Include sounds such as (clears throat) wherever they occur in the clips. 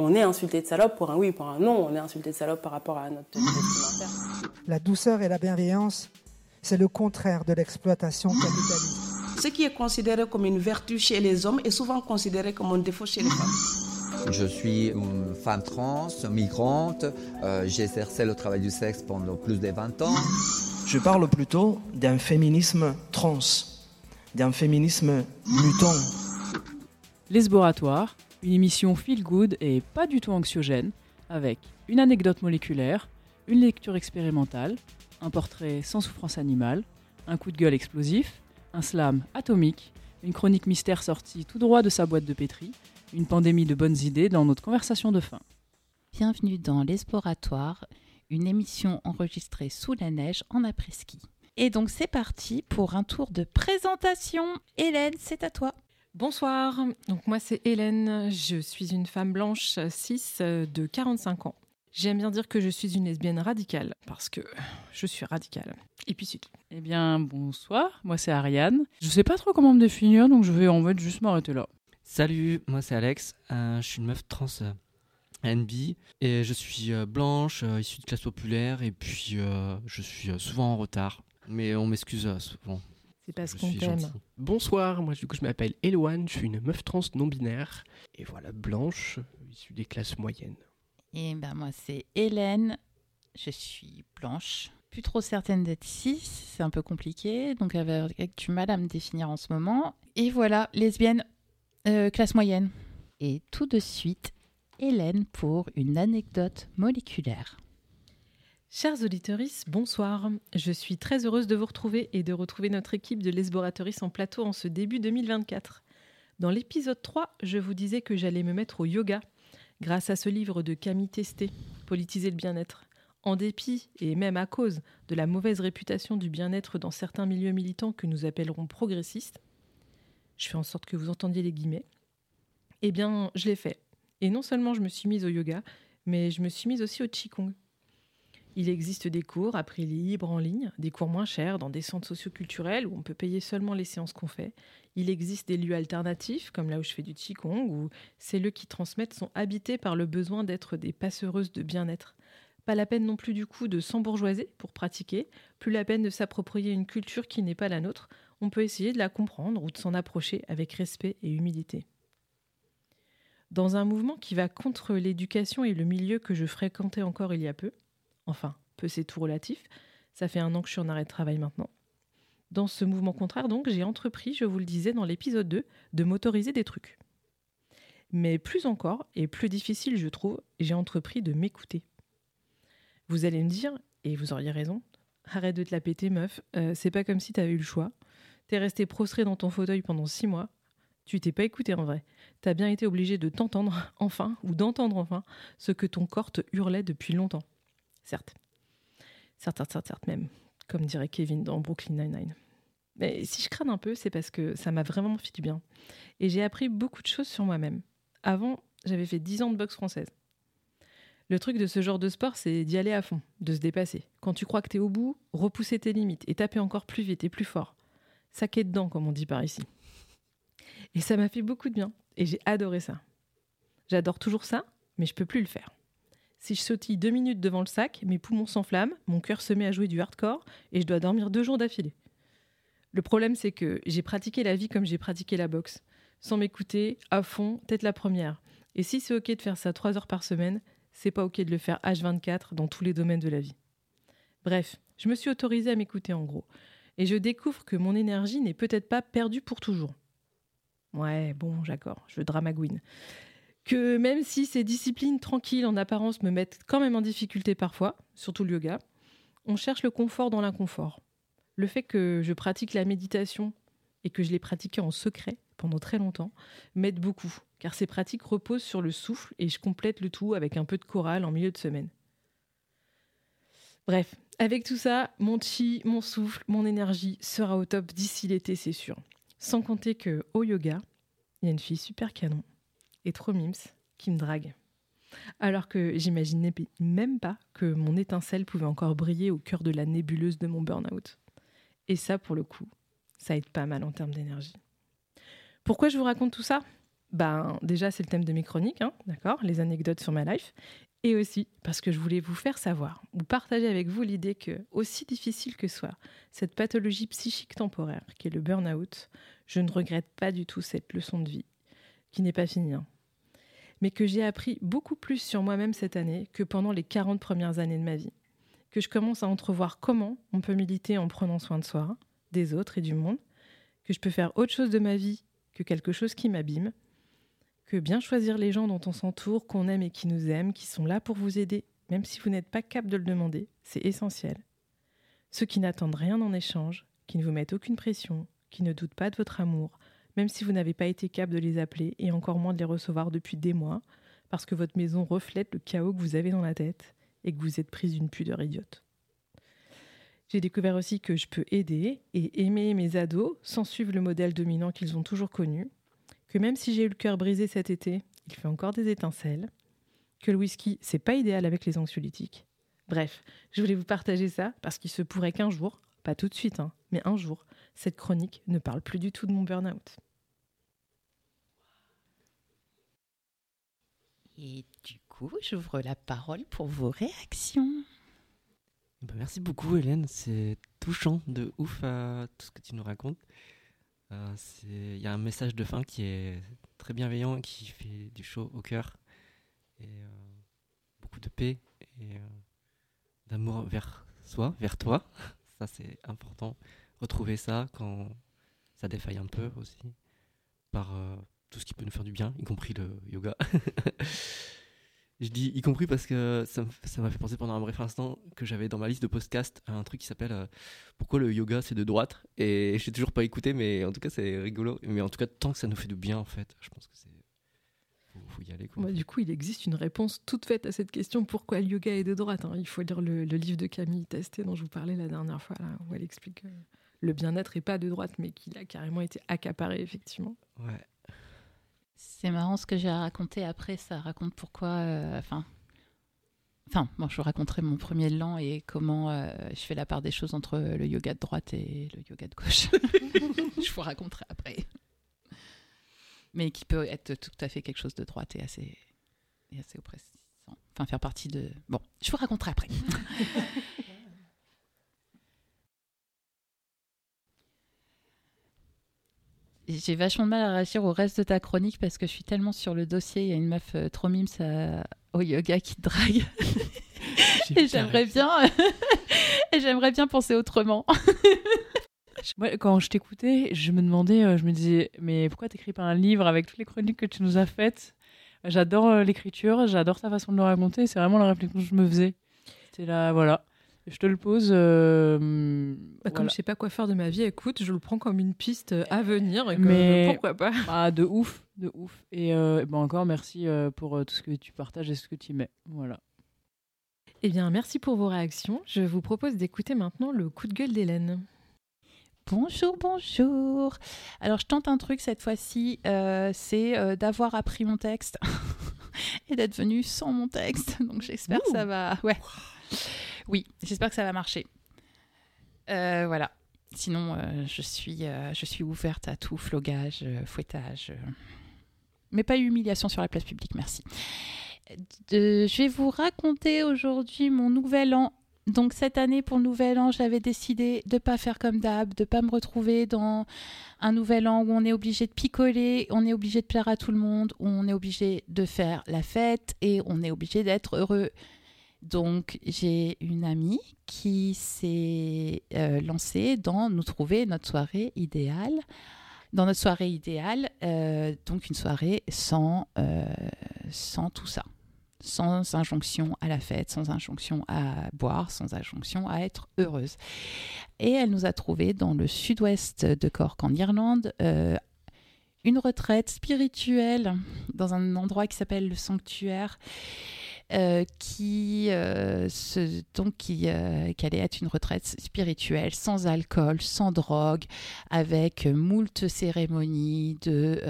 on est insulté de salope pour un oui, pour un non, on est insulté de salope par rapport à notre vestimentaire. La douceur et la bienveillance, c'est le contraire de l'exploitation capitaliste. Ce qui est considéré comme une vertu chez les hommes est souvent considéré comme un défaut chez les femmes. Je suis une femme trans, migrante, euh, j'ai exercé le travail du sexe pendant plus de 20 ans. Je parle plutôt d'un féminisme trans, d'un féminisme mutant. L'esboratoire, une émission feel good et pas du tout anxiogène, avec une anecdote moléculaire, une lecture expérimentale, un portrait sans souffrance animale, un coup de gueule explosif, un slam atomique, une chronique mystère sortie tout droit de sa boîte de pétri, une pandémie de bonnes idées dans notre conversation de fin. Bienvenue dans l'Esboratoire, une émission enregistrée sous la neige en après-ski. Et donc c'est parti pour un tour de présentation. Hélène, c'est à toi. Bonsoir, donc moi c'est Hélène, je suis une femme blanche cis de 45 ans. J'aime bien dire que je suis une lesbienne radicale, parce que je suis radicale. Et puis c'est tout. Eh bien, bonsoir, moi c'est Ariane. Je sais pas trop comment me définir, donc je vais en fait juste m'arrêter là. Salut, moi c'est Alex, euh, je suis une meuf trans euh, NB, et je suis euh, blanche, euh, issue de classe populaire, et puis euh, je suis euh, souvent en retard. Mais on m'excuse euh, souvent. C'est parce qu'on t'aime. Bonsoir, moi du coup je m'appelle Eloane, je suis une meuf trans non binaire et voilà blanche, issue des classes moyennes. Et ben moi c'est Hélène, je suis blanche, plus trop certaine d'être cis, c'est un peu compliqué, donc avec du mal à me définir en ce moment. Et voilà, lesbienne, euh, classe moyenne. Et tout de suite, Hélène pour une anecdote moléculaire. Chers auditeurs, bonsoir. Je suis très heureuse de vous retrouver et de retrouver notre équipe de l'Esboratoris en plateau en ce début 2024. Dans l'épisode 3, je vous disais que j'allais me mettre au yoga grâce à ce livre de Camille Testé, Politiser le bien-être. En dépit, et même à cause, de la mauvaise réputation du bien-être dans certains milieux militants que nous appellerons progressistes, je fais en sorte que vous entendiez les guillemets, eh bien, je l'ai fait. Et non seulement je me suis mise au yoga, mais je me suis mise aussi au Qigong. Il existe des cours à prix libre en ligne, des cours moins chers dans des centres socioculturels où on peut payer seulement les séances qu'on fait. Il existe des lieux alternatifs, comme là où je fais du Qigong, où ces lieux qui transmettent sont habités par le besoin d'être des passeuses de bien-être. Pas la peine non plus du coup de s'embourgeoiser pour pratiquer, plus la peine de s'approprier une culture qui n'est pas la nôtre. On peut essayer de la comprendre ou de s'en approcher avec respect et humilité. Dans un mouvement qui va contre l'éducation et le milieu que je fréquentais encore il y a peu, enfin, peu c'est tout relatif, ça fait un an que je suis en arrêt de travail maintenant. Dans ce mouvement contraire, donc, j'ai entrepris, je vous le disais dans l'épisode 2, de m'autoriser des trucs. Mais plus encore, et plus difficile, je trouve, j'ai entrepris de m'écouter. Vous allez me dire, et vous auriez raison, arrête de te la péter, meuf, euh, c'est pas comme si t'avais eu le choix. T'es resté prostré dans ton fauteuil pendant six mois. Tu t'es pas écouté en vrai. T'as bien été obligé de t'entendre (laughs) enfin, ou d'entendre enfin, ce que ton corps te hurlait depuis longtemps. Certes. Certes, certes, certes, certes même, comme dirait Kevin dans Brooklyn Nine-Nine. Mais si je crâne un peu, c'est parce que ça m'a vraiment fait du bien. Et j'ai appris beaucoup de choses sur moi-même. Avant, j'avais fait 10 ans de boxe française. Le truc de ce genre de sport, c'est d'y aller à fond, de se dépasser. Quand tu crois que t'es au bout, repousser tes limites et taper encore plus vite et plus fort. Saquer dedans, comme on dit par ici. Et ça m'a fait beaucoup de bien. Et j'ai adoré ça. J'adore toujours ça, mais je peux plus le faire. Si je sautille deux minutes devant le sac, mes poumons s'enflamment, mon cœur se met à jouer du hardcore et je dois dormir deux jours d'affilée. Le problème, c'est que j'ai pratiqué la vie comme j'ai pratiqué la boxe, sans m'écouter, à fond, tête la première. Et si c'est ok de faire ça trois heures par semaine, c'est pas ok de le faire H24 dans tous les domaines de la vie. Bref, je me suis autorisée à m'écouter en gros, et je découvre que mon énergie n'est peut-être pas perdue pour toujours. Ouais, bon, d'accord, je dramagouine. Que même si ces disciplines tranquilles en apparence me mettent quand même en difficulté parfois, surtout le yoga, on cherche le confort dans l'inconfort. Le fait que je pratique la méditation et que je l'ai pratiquée en secret pendant très longtemps m'aide beaucoup, car ces pratiques reposent sur le souffle et je complète le tout avec un peu de chorale en milieu de semaine. Bref, avec tout ça, mon chi, mon souffle, mon énergie sera au top d'ici l'été, c'est sûr. Sans compter que au yoga, il y a une fille super canon et trop mims qui me drague. Alors que j'imaginais même pas que mon étincelle pouvait encore briller au cœur de la nébuleuse de mon burn-out. Et ça, pour le coup, ça aide pas mal en termes d'énergie. Pourquoi je vous raconte tout ça? Ben, déjà, c'est le thème de mes chroniques, hein, d'accord? Les anecdotes sur ma life. Et aussi parce que je voulais vous faire savoir, ou partager avec vous l'idée que, aussi difficile que soit cette pathologie psychique temporaire qui est le burn-out, je ne regrette pas du tout cette leçon de vie, qui n'est pas finie, hein. mais que j'ai appris beaucoup plus sur moi-même cette année que pendant les 40 premières années de ma vie. Que je commence à entrevoir comment on peut militer en prenant soin de soi, des autres et du monde, que je peux faire autre chose de ma vie que quelque chose qui m'abîme, que bien choisir les gens dont on s'entoure, qu'on aime et qui nous aiment, qui sont là pour vous aider, même si vous n'êtes pas capable de le demander, c'est essentiel. Ceux qui n'attendent rien en échange, qui ne vous mettent aucune pression, qui ne doutent pas de votre amour, même si vous n'avez pas été capable de les appeler et encore moins de les recevoir depuis des mois, parce que votre maison reflète le chaos que vous avez dans la tête et que vous êtes prise d'une pudeur idiote. J'ai découvert aussi que je peux aider et aimer mes ados sans suivre le modèle dominant qu'ils ont toujours connu, que même si j'ai eu le cœur brisé cet été, il fait encore des étincelles, que le whisky, c'est pas idéal avec les anxiolytiques. Bref, je voulais vous partager ça parce qu'il se pourrait qu'un jour, pas tout de suite, hein, mais un jour, cette chronique ne parle plus du tout de mon burn-out. Et du coup, j'ouvre la parole pour vos réactions. Bah, merci beaucoup Hélène, c'est touchant de ouf à tout ce que tu nous racontes. Euh, Il y a un message de fin qui est très bienveillant, qui fait du chaud au cœur. Et euh, beaucoup de paix et euh, d'amour vers soi, vers toi. (laughs) Ça, c'est important. Retrouver ça quand ça défaille un peu aussi. Par euh, tout ce qui peut nous faire du bien, y compris le yoga. (laughs) Je dis y compris parce que ça m'a fait penser pendant un bref instant que j'avais dans ma liste de podcasts un truc qui s'appelle euh, Pourquoi le yoga c'est de droite? Et je n'ai toujours pas écouté, mais en tout cas c'est rigolo. Mais en tout cas, tant que ça nous fait du bien, en fait, je pense que c'est. Faut, faut y aller. Quoi. Du coup, il existe une réponse toute faite à cette question pourquoi le yoga est de droite hein? Il faut lire le, le livre de Camille Testé dont je vous parlais la dernière fois, là, où elle explique que le bien-être est pas de droite, mais qu'il a carrément été accaparé, effectivement. Ouais. C'est marrant ce que j'ai raconté après, ça raconte pourquoi. euh, Enfin. Enfin, moi, je vous raconterai mon premier lan et comment euh, je fais la part des choses entre le yoga de droite et le yoga de gauche. (laughs) je vous raconterai après. Mais qui peut être tout à fait quelque chose de droite et assez, et assez oppressant. Enfin, faire partie de. Bon, je vous raconterai après. (laughs) J'ai vachement de mal à réagir au reste de ta chronique parce que je suis tellement sur le dossier. Il y a une meuf euh, trop mimes euh, au yoga qui te drague. (laughs) et j'aimerais bien, (laughs) et j'aimerais bien penser autrement. (laughs) Moi, quand je t'écoutais, je me demandais, euh, je me disais, mais pourquoi t'écris pas un livre avec toutes les chroniques que tu nous as faites? J'adore euh, l'écriture, j'adore ta façon de le raconter, c'est vraiment la réflexion que je me faisais. C'est là, voilà. Je te le pose. euh, Bah, Comme voilà. je sais pas quoi faire de ma vie, écoute, je le prends comme une piste euh, à venir. Et que, Mais- pourquoi pas (laughs) Ah, de ouf, de ouf. Et euh, bon, encore merci euh, pour tout ce que tu partages et ce que tu mets. Voilà. Eh bien, merci pour vos réactions. Je vous propose d'écouter maintenant le coup de gueule d'Hélène. Bonjour, bonjour. Alors, je tente un truc cette fois-ci, euh, c'est euh, d'avoir appris mon texte (laughs) et d'être venu sans mon texte. Donc, j'espère que ça va. Ouais. Oui, j'espère que ça va marcher. Euh, voilà. Sinon, euh, je, suis, euh, je suis ouverte à tout flogage, fouettage. Mais pas humiliation sur la place publique, merci. Je vais vous raconter aujourd'hui mon nouvel an donc cette année pour le nouvel an, j'avais décidé de pas faire comme d'hab, de pas me retrouver dans un nouvel an où on est obligé de picoler, on est obligé de plaire à tout le monde, où on est obligé de faire la fête et on est obligé d'être heureux. Donc j'ai une amie qui s'est euh, lancée dans nous trouver notre soirée idéale. Dans notre soirée idéale, euh, donc une soirée sans, euh, sans tout ça sans injonction à la fête, sans injonction à boire, sans injonction à être heureuse. Et elle nous a trouvé dans le sud-ouest de Cork en Irlande une retraite spirituelle dans un endroit qui s'appelle le sanctuaire. Euh, qui, euh, donc qui, euh, qui allait être une retraite spirituelle sans alcool, sans drogue, avec moult cérémonies de,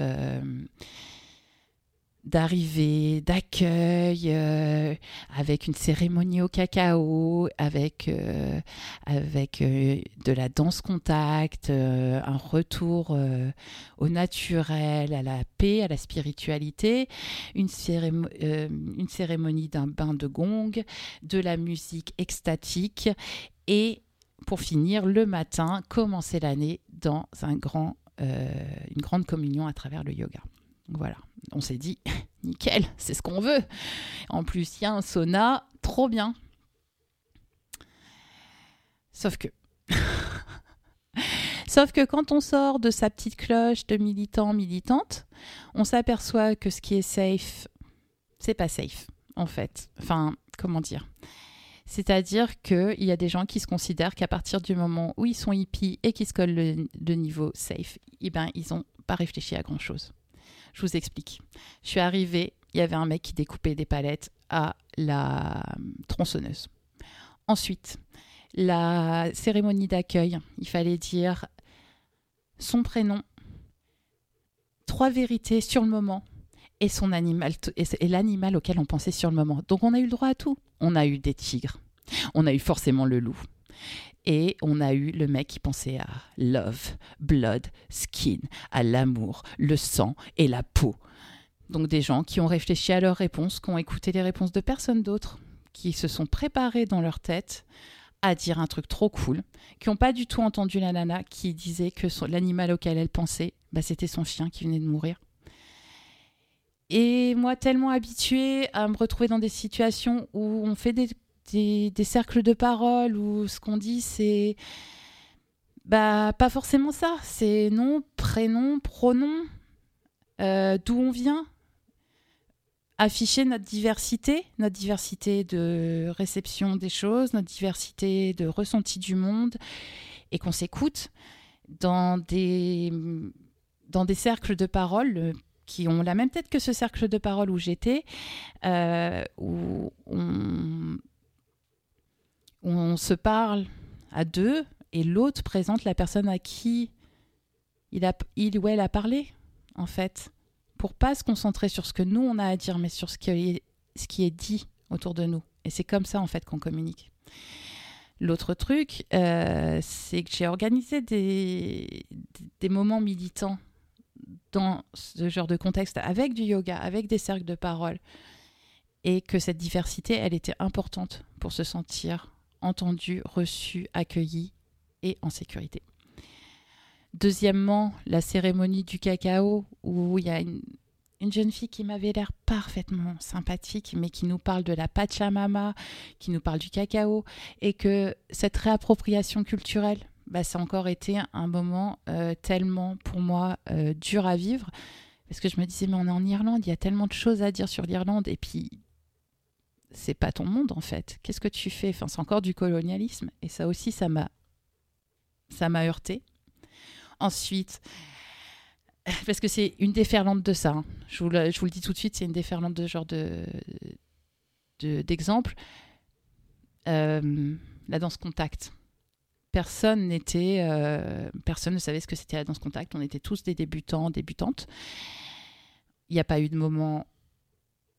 d'arrivée, d'accueil, euh, avec une cérémonie au cacao, avec, euh, euh, de la danse contact, un retour au naturel, à la paix, à la spiritualité, une, cérémo- une cérémonie d'un bain de gong, de la musique extatique et pour finir le matin, commencer l'année dans un grand, une grande communion à travers le yoga. Voilà, on s'est dit, (laughs) nickel, c'est ce qu'on veut. En plus, il y a un sauna, trop bien. Sauf que... (laughs) Sauf que quand on sort de sa petite cloche de militant, militante, on s'aperçoit que ce qui est safe, c'est pas safe, en fait. Enfin, comment dire? C'est-à-dire qu'il y a des gens qui se considèrent qu'à partir du moment où ils sont hippies et qui se collent le, le niveau safe, eh ben, ils n'ont pas réfléchi à grand-chose. Je vous explique. Je suis arrivée, il y avait un mec qui découpait des palettes à la tronçonneuse. Ensuite, la cérémonie d'accueil, il fallait dire son prénom, trois vérités sur le moment et son animal et l'animal auquel on pensait sur le moment. Donc on a eu le droit à tout. On a eu des tigres, on a eu forcément le loup. Et on a eu le mec qui pensait à love, blood, skin, à l'amour, le sang et la peau. Donc des gens qui ont réfléchi à leurs réponses, qui ont écouté les réponses de personne d'autre, qui se sont préparés dans leur tête à dire un truc trop cool, qui n'ont pas du tout entendu la nana qui disait que l'animal auquel elle pensait, bah, c'était son chien qui venait de mourir. Et moi, tellement habituée à me retrouver dans des situations où on fait des, des- cercles de parole, où ce qu'on dit, c'est. Bah, pas forcément ça. C'est nom, prénom, pronom, euh, d'où on vient. Afficher notre diversité, notre diversité de réception des choses, notre diversité de ressenti du monde, et qu'on s'écoute dans des, dans des cercles de parole qui ont la même tête que ce cercle de parole où j'étais, euh, où on, on se parle à deux et l'autre présente la personne à qui il, a, ou elle a parlé, en fait, pour pas se concentrer sur ce que nous on a à dire, mais sur ce qui est, dit autour de nous. Et c'est comme ça, en fait, qu'on communique. L'autre truc, euh, c'est que j'ai organisé des moments militants dans ce genre de contexte avec du yoga, avec des cercles de parole, et que cette diversité, elle était importante pour se sentir entendu, reçu, accueilli et en sécurité. Deuxièmement, la cérémonie du cacao, où il y a une, une jeune fille qui m'avait l'air parfaitement sympathique, mais qui nous parle de la Pachamama, qui nous parle du cacao, et que cette réappropriation culturelle, bah, ça a encore été un moment euh, tellement pour moi euh, dur à vivre, parce que je me disais, mais on est en Irlande, il y a tellement de choses à dire sur l'Irlande, et puis c'est pas ton monde en fait. Qu'est-ce que tu fais? Enfin, c'est encore du colonialisme, et ça aussi, ça m'a, ça m'a heurté. Ensuite, (laughs) parce que c'est une déferlante de ça. hein. Je, vous le, je vous le dis tout de suite, c'est une déferlante de genre de, de- d'exemple. Euh, la danse contact. Personne n'était, euh, personne ne savait ce que c'était la danse contact. On était tous des débutants, débutantes. Il n'y a pas eu de moment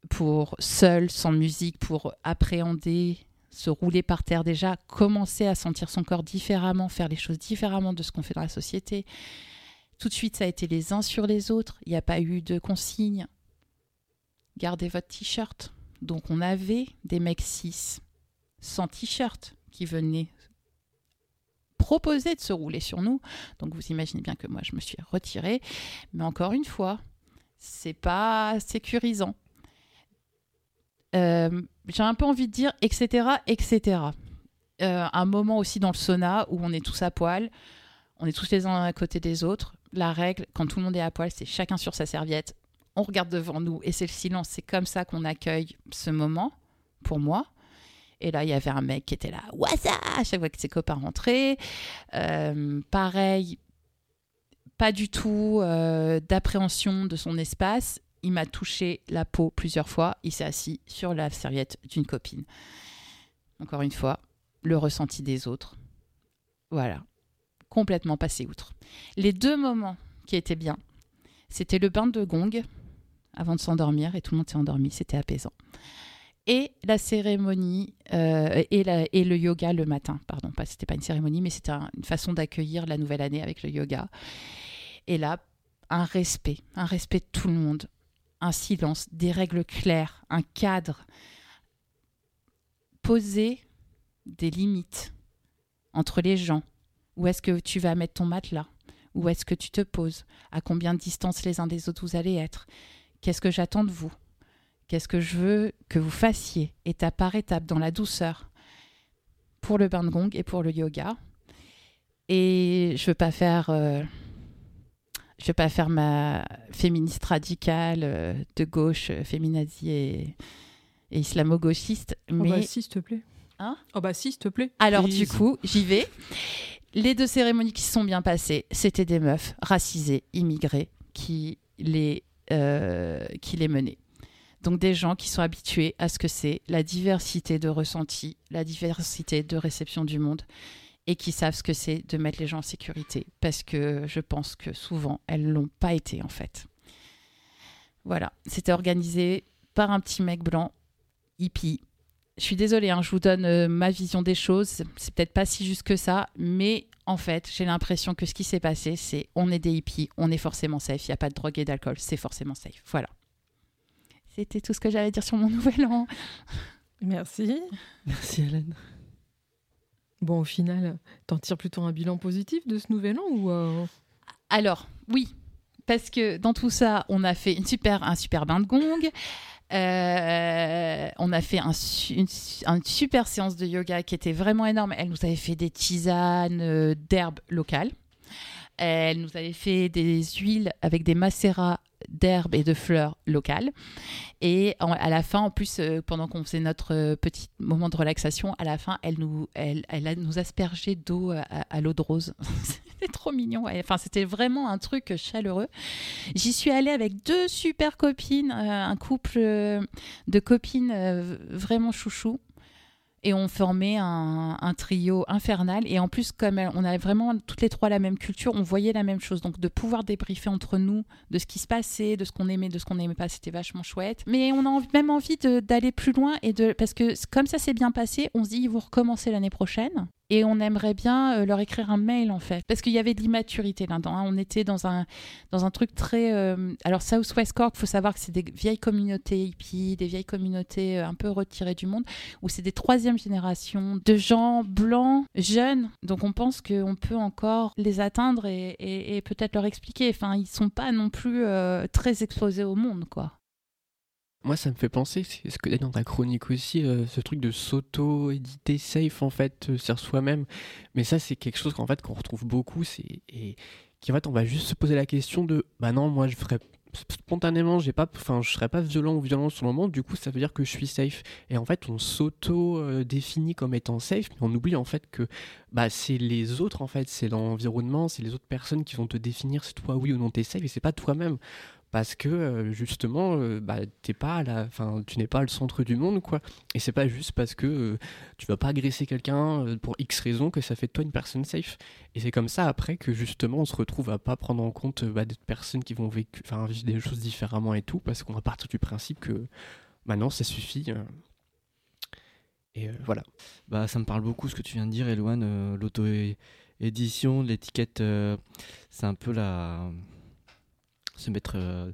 pour seul, sans musique, pour appréhender, se rouler par terre déjà, commencer à sentir son corps différemment, faire les choses différemment de ce qu'on fait dans la société. Tout de suite, ça a été les uns sur les autres. Il n'y a pas eu de consigne. Gardez votre t-shirt. Donc, on avait des mecs cis sans t-shirt qui venaient proposer de se rouler sur nous. Donc, vous imaginez bien que moi, je me suis retirée. Mais encore une fois, c'est pas sécurisant. Euh, J'ai un peu envie de dire, etc., etc. Euh, un moment aussi dans le sauna où on est tous à poil, on est tous les uns à côté des autres. La règle, quand tout le monde est à poil, c'est chacun sur sa serviette. On regarde devant nous et c'est le silence. C'est comme ça qu'on accueille ce moment, pour moi. Et là, il y avait un mec qui était là, Wassa à chaque fois que ses copains rentraient. Euh, pareil, pas du tout d'appréhension de son espace. Il m'a touché la peau plusieurs fois. Il s'est assis sur la serviette d'une copine. Encore une fois, le ressenti des autres. Voilà, complètement passé outre. Les deux moments qui étaient bien, c'était le bain de gong, avant de s'endormir et tout le monde s'est endormi, c'était apaisant. Et la cérémonie euh, et, le yoga le matin, pardon, pas c'était pas une cérémonie, mais c'était un- une façon d'accueillir la nouvelle année avec le yoga. Et là, un respect, un respect de tout le monde, un silence, des règles claires, un cadre, poser des limites entre les gens. Où est-ce que tu vas mettre ton matelas? Où est-ce que tu te poses? À combien de distance les uns des autres vous allez être? Qu'est-ce que j'attends de vous? Qu'est-ce que je veux que vous fassiez étape par étape dans la douceur? Pour le bain de gong et pour le yoga. Et je veux pas faire euh, je veux pas faire ma féministe radicale euh, de gauche, euh, féminazie et, et islamo-gauchiste, Oh mais bah si, s'il te plaît. Hein Oh bah si, s'il te plaît. alors Please. du coup, j'y vais. Les deux cérémonies qui se sont bien passées, c'était des meufs racisées, immigrées, qui les, euh, qui les menaient. Donc des gens qui sont habitués à ce que c'est la diversité de ressentis, la diversité de réception du monde, et qui savent ce que c'est de mettre les gens en sécurité, parce que je pense que souvent, elles l'ont pas été en fait. Voilà, c'était organisé par un petit mec blanc, hippie, je suis désolée, hein, je vous donne euh, ma vision des choses. C'est peut-être pas si juste que ça, mais en fait, j'ai l'impression que ce qui s'est passé, c'est on est des hippies, on est forcément safe. Il n'y a pas de drogue et d'alcool, c'est forcément safe. Voilà. C'était tout ce que j'avais à dire sur mon (laughs) nouvel an. Merci. Merci Hélène. Bon, au final, t'en tires plutôt un bilan positif de ce nouvel an ou euh, Alors, oui, parce que dans tout ça, on a fait un super bain de gong. Euh, on a fait un une, une super séance de yoga qui était vraiment énorme. Elle nous avait fait des tisanes euh, d'herbes locales. Elle nous avait fait des huiles avec des macérats d'herbes et de fleurs locales. Et à la fin, en plus, euh, pendant qu'on faisait notre euh, petit moment de relaxation, à la fin, elle nous, elle, elle a nous aspergeait d'eau à, à l'eau de rose. (laughs) c'était trop mignon. Enfin, c'était vraiment un truc chaleureux. J'y suis allée avec deux super copines, euh, un couple euh, de copines euh, vraiment chouchou. Et on formait un, trio infernal. Et en plus, comme on avait vraiment toutes les trois la même culture, on voyait la même chose. Donc de pouvoir débriefer entre nous de ce qui se passait, de ce qu'on aimait, de ce qu'on n'aimait pas, c'était vachement chouette. Mais on a même envie d'aller plus loin. et de Parce que comme ça s'est bien passé, on se dit, ils vont recommencer l'année prochaine. Et on aimerait bien euh, leur écrire un mail, en fait. Parce qu'il y avait de l'immaturité là-dedans. hein. On était dans un, dans un truc très... euh, Alors Southwest Cork, il faut savoir que c'est des vieilles communautés hippies, des vieilles communautés euh, un peu retirées du monde, où c'est des troisième générations de gens blancs, jeunes. Donc on pense qu'on peut encore les atteindre et peut-être leur expliquer. Enfin, ils sont pas non plus euh, très exposés au monde, quoi. Moi, ça me fait penser, c'est ce que tu dans ta chronique aussi, euh, ce truc de s'auto-éditer safe, en fait, euh, sur soi-même. Mais ça, c'est quelque chose qu'en fait, qu'on retrouve beaucoup, c'est, et fait, on va juste se poser la question de, bah non, moi, je ferais spontanément, j'ai pas, enfin, je serais pas violent ou violent sur le moment, du coup, ça veut dire que je suis safe. Et en fait, on s'auto-définit comme étant safe, mais on oublie en fait que, bah, c'est les autres, en fait, c'est l'environnement, c'est les autres personnes qui vont te définir si toi, oui ou non, t'es safe, et c'est pas toi-même parce que euh, justement euh, bah, t'es pas tu n'es pas le centre du monde quoi et c'est pas juste parce que euh, tu vas pas agresser quelqu'un pour X raison que ça fait de toi une personne safe et c'est comme ça après que justement on se retrouve à pas prendre en compte bah, des personnes qui vont vécu, vivre des choses différemment et tout parce qu'on va partir du principe que maintenant ça suffit et voilà Bah, ça me parle beaucoup ce que tu viens de dire, Eloane. euh, L'auto-édition, l'étiquette, c'est un peu la. Se mettre. euh,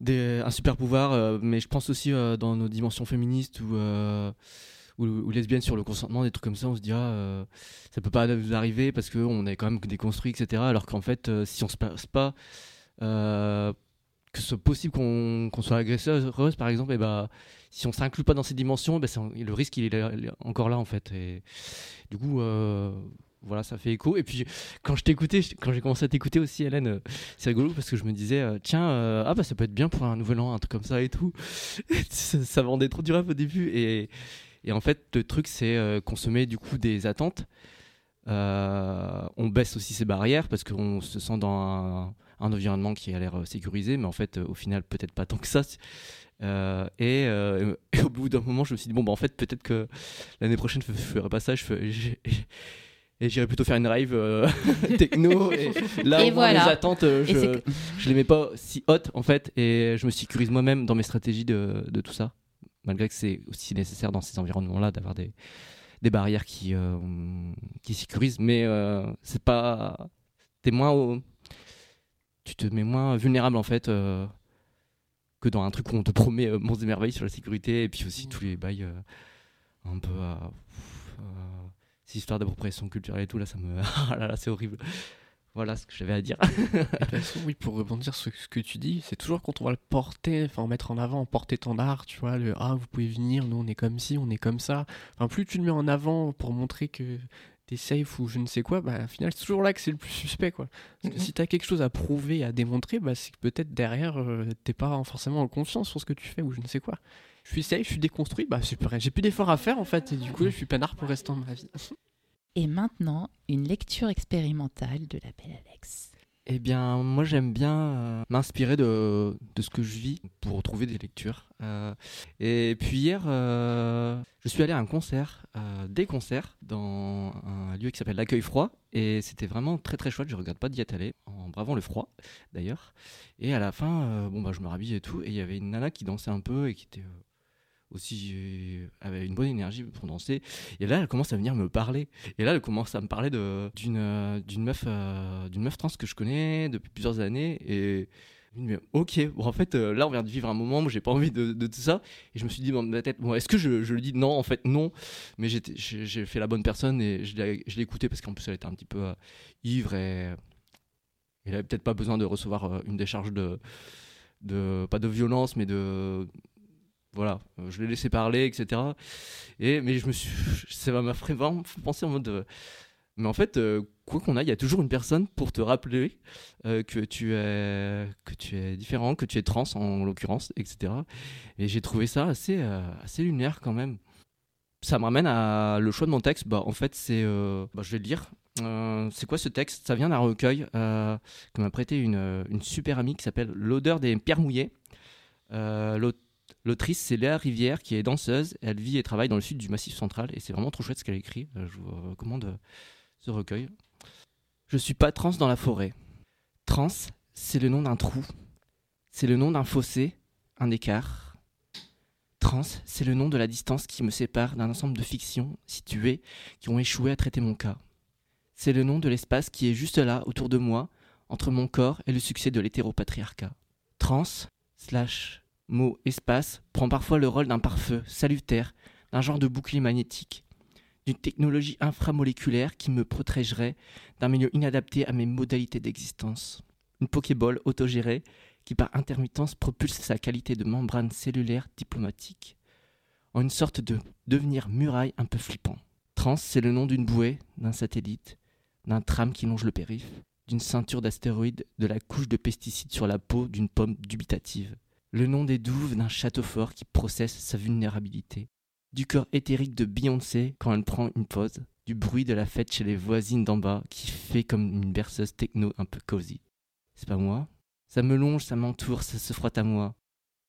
des- un super pouvoir, euh, mais je pense aussi euh, dans nos dimensions féministes ou, ou, ou lesbiennes sur le consentement, des trucs comme ça, on se dira euh, ça peut pas nous arriver parce qu'on est quand même déconstruit, etc. Alors qu'en fait, si on se passe pas, que ce soit possible qu'on qu'on soit agresseuse, par exemple, et bah, si on s'inclut pas dans ces dimensions, bah, le risque il est, il est encore là en fait. Et du coup, voilà, ça fait écho. Et puis quand je t'écoutais, quand j'ai commencé à t'écouter aussi, Hélène, euh, c'est rigolo parce que je me disais, euh, tiens, euh, ah bah ça peut être bien pour un nouvel an, un truc comme ça et tout. (laughs) ça, ça vendait trop du rêve au début. Et, et en fait, le truc, c'est qu'on du coup des attentes. On baisse aussi ses barrières parce qu'on se sent dans un, environnement qui a l'air sécurisé, mais en fait, au final, peut-être pas tant que ça. (laughs) Et, au bout d'un moment, je me suis dit, bon, bah, en fait, peut-être que l'année prochaine, je ne ferai pas ça. (laughs) Et j'irais plutôt faire une rave euh, (laughs) techno. Et là, Et voilà. les attentes, euh, je, je les mets pas si hautes en fait. Et je me sécurise moi-même dans mes stratégies de, de tout ça. Malgré que c'est aussi nécessaire dans ces environnements-là d'avoir des, des barrières qui, euh, qui sécurisent. Mais euh, c'est pas. T'es moins. au- Tu te mets moins vulnérable en fait. que dans un truc où on te promet euh, monts et merveilles sur la sécurité et puis aussi tous les bails un peu à ces histoires d'appropriation culturelle et tout là ça me (laughs) ah là là c'est horrible voilà ce que j'avais à dire De toute façon, oui, pour rebondir sur ce que tu dis, c'est toujours quand on va le porter, enfin mettre en avant, porter ton art, tu vois, le ah vous pouvez venir, nous on est comme ci, on est comme ça. Enfin plus tu le mets en avant pour montrer que t'es safe ou je ne sais quoi, bah au final c'est toujours là que c'est le plus suspect quoi. Parce que si t'as quelque chose à prouver, à démontrer, bah c'est que peut-être derrière euh, t'es pas forcément en confiance sur ce que tu fais ou je ne sais quoi. Je suis safe, je suis déconstruit, bah super, j'ai plus d'efforts à faire en fait et du coup je suis peinard pour le restant de ma vie. Et maintenant, une lecture expérimentale de la belle Alex. Eh bien, moi j'aime bien euh, m'inspirer de, de ce que je vis pour trouver des lectures. Euh, et puis hier, euh, je suis allé à un concert, euh, des concerts, dans un lieu qui s'appelle l'Accueil Froid. Et c'était vraiment très très chouette, je regrette pas d'y être allé, en bravant le froid d'ailleurs. Et à la fin, euh, bon, bah, je me rhabille et tout, et il y avait une nana qui dansait un peu et qui était euh, aussi euh, avait une bonne énergie pour danser. Et là, elle commence à venir me parler. Et là, elle commence à me parler d'une euh, d'une meuf, euh, d'une meuf trans que je connais depuis plusieurs années. Et mais ok, bon, en fait, là, on vient de vivre un moment où j'ai pas envie de, de tout ça. Et je me suis dit dans ma tête, bon, est-ce que je, je le dis Non, en fait, non? Mais j'ai fait la bonne personne et je l'ai écoutée parce qu'en plus, elle était un petit peu ivre et elle avait peut-être pas besoin de recevoir une décharge de, de pas de violence, mais de voilà, euh, je l'ai laissé parler, etc. Et mais je me suis, (laughs) ça m'a fait vraiment penser en mode, euh, mais en fait, euh, quoi qu'on aille, il y a toujours une personne pour te rappeler que tu es que tu es différent, que tu es trans en l'occurrence, etc. Et j'ai trouvé ça assez assez lunaire quand même. Ça me ramène à le choix de mon texte. Bah en fait c'est, bah, je vais le lire. C'est quoi ce texte? Ça vient d'un recueil que m'a prêté une, une super amie qui s'appelle L'odeur des pierres mouillées. L'autrice, c'est Léa Rivière, qui est danseuse. Elle vit et travaille dans le sud du Massif central. Et c'est vraiment trop chouette ce qu'elle écrit. Euh, Je vous recommande euh, ce recueil. Je suis pas trans dans la forêt. Trans, c'est le nom d'un trou. C'est le nom d'un fossé, un écart. Trans, c'est le nom de la distance qui me sépare d'un ensemble de fictions situées qui ont échoué à traiter mon cas. C'est le nom de l'espace qui est juste là, autour de moi, entre mon corps et le succès de l'hétéropatriarcat. Trans, slash, mot, espace, prend parfois le rôle d'un pare-feu salutaire, d'un genre de bouclier magnétique, d'une technologie inframoléculaire qui me protégerait d'un milieu inadapté à mes modalités d'existence. Une Pokéball autogérée qui par intermittence propulse sa qualité de membrane cellulaire diplomatique en une sorte de devenir muraille un peu flippant. Trans, c'est le nom d'une bouée, d'un satellite, d'un tram qui longe le périph', d'une ceinture d'astéroïdes, de la couche de pesticides sur la peau d'une pomme dubitative. Le nom des douves d'un château fort qui processe sa vulnérabilité. Du corps éthérique de Beyoncé quand elle prend une pause. Du bruit de la fête chez les voisines d'en bas qui fait comme une berceuse techno un peu cosy. C'est pas moi. Ça me longe, ça m'entoure, ça se frotte à moi.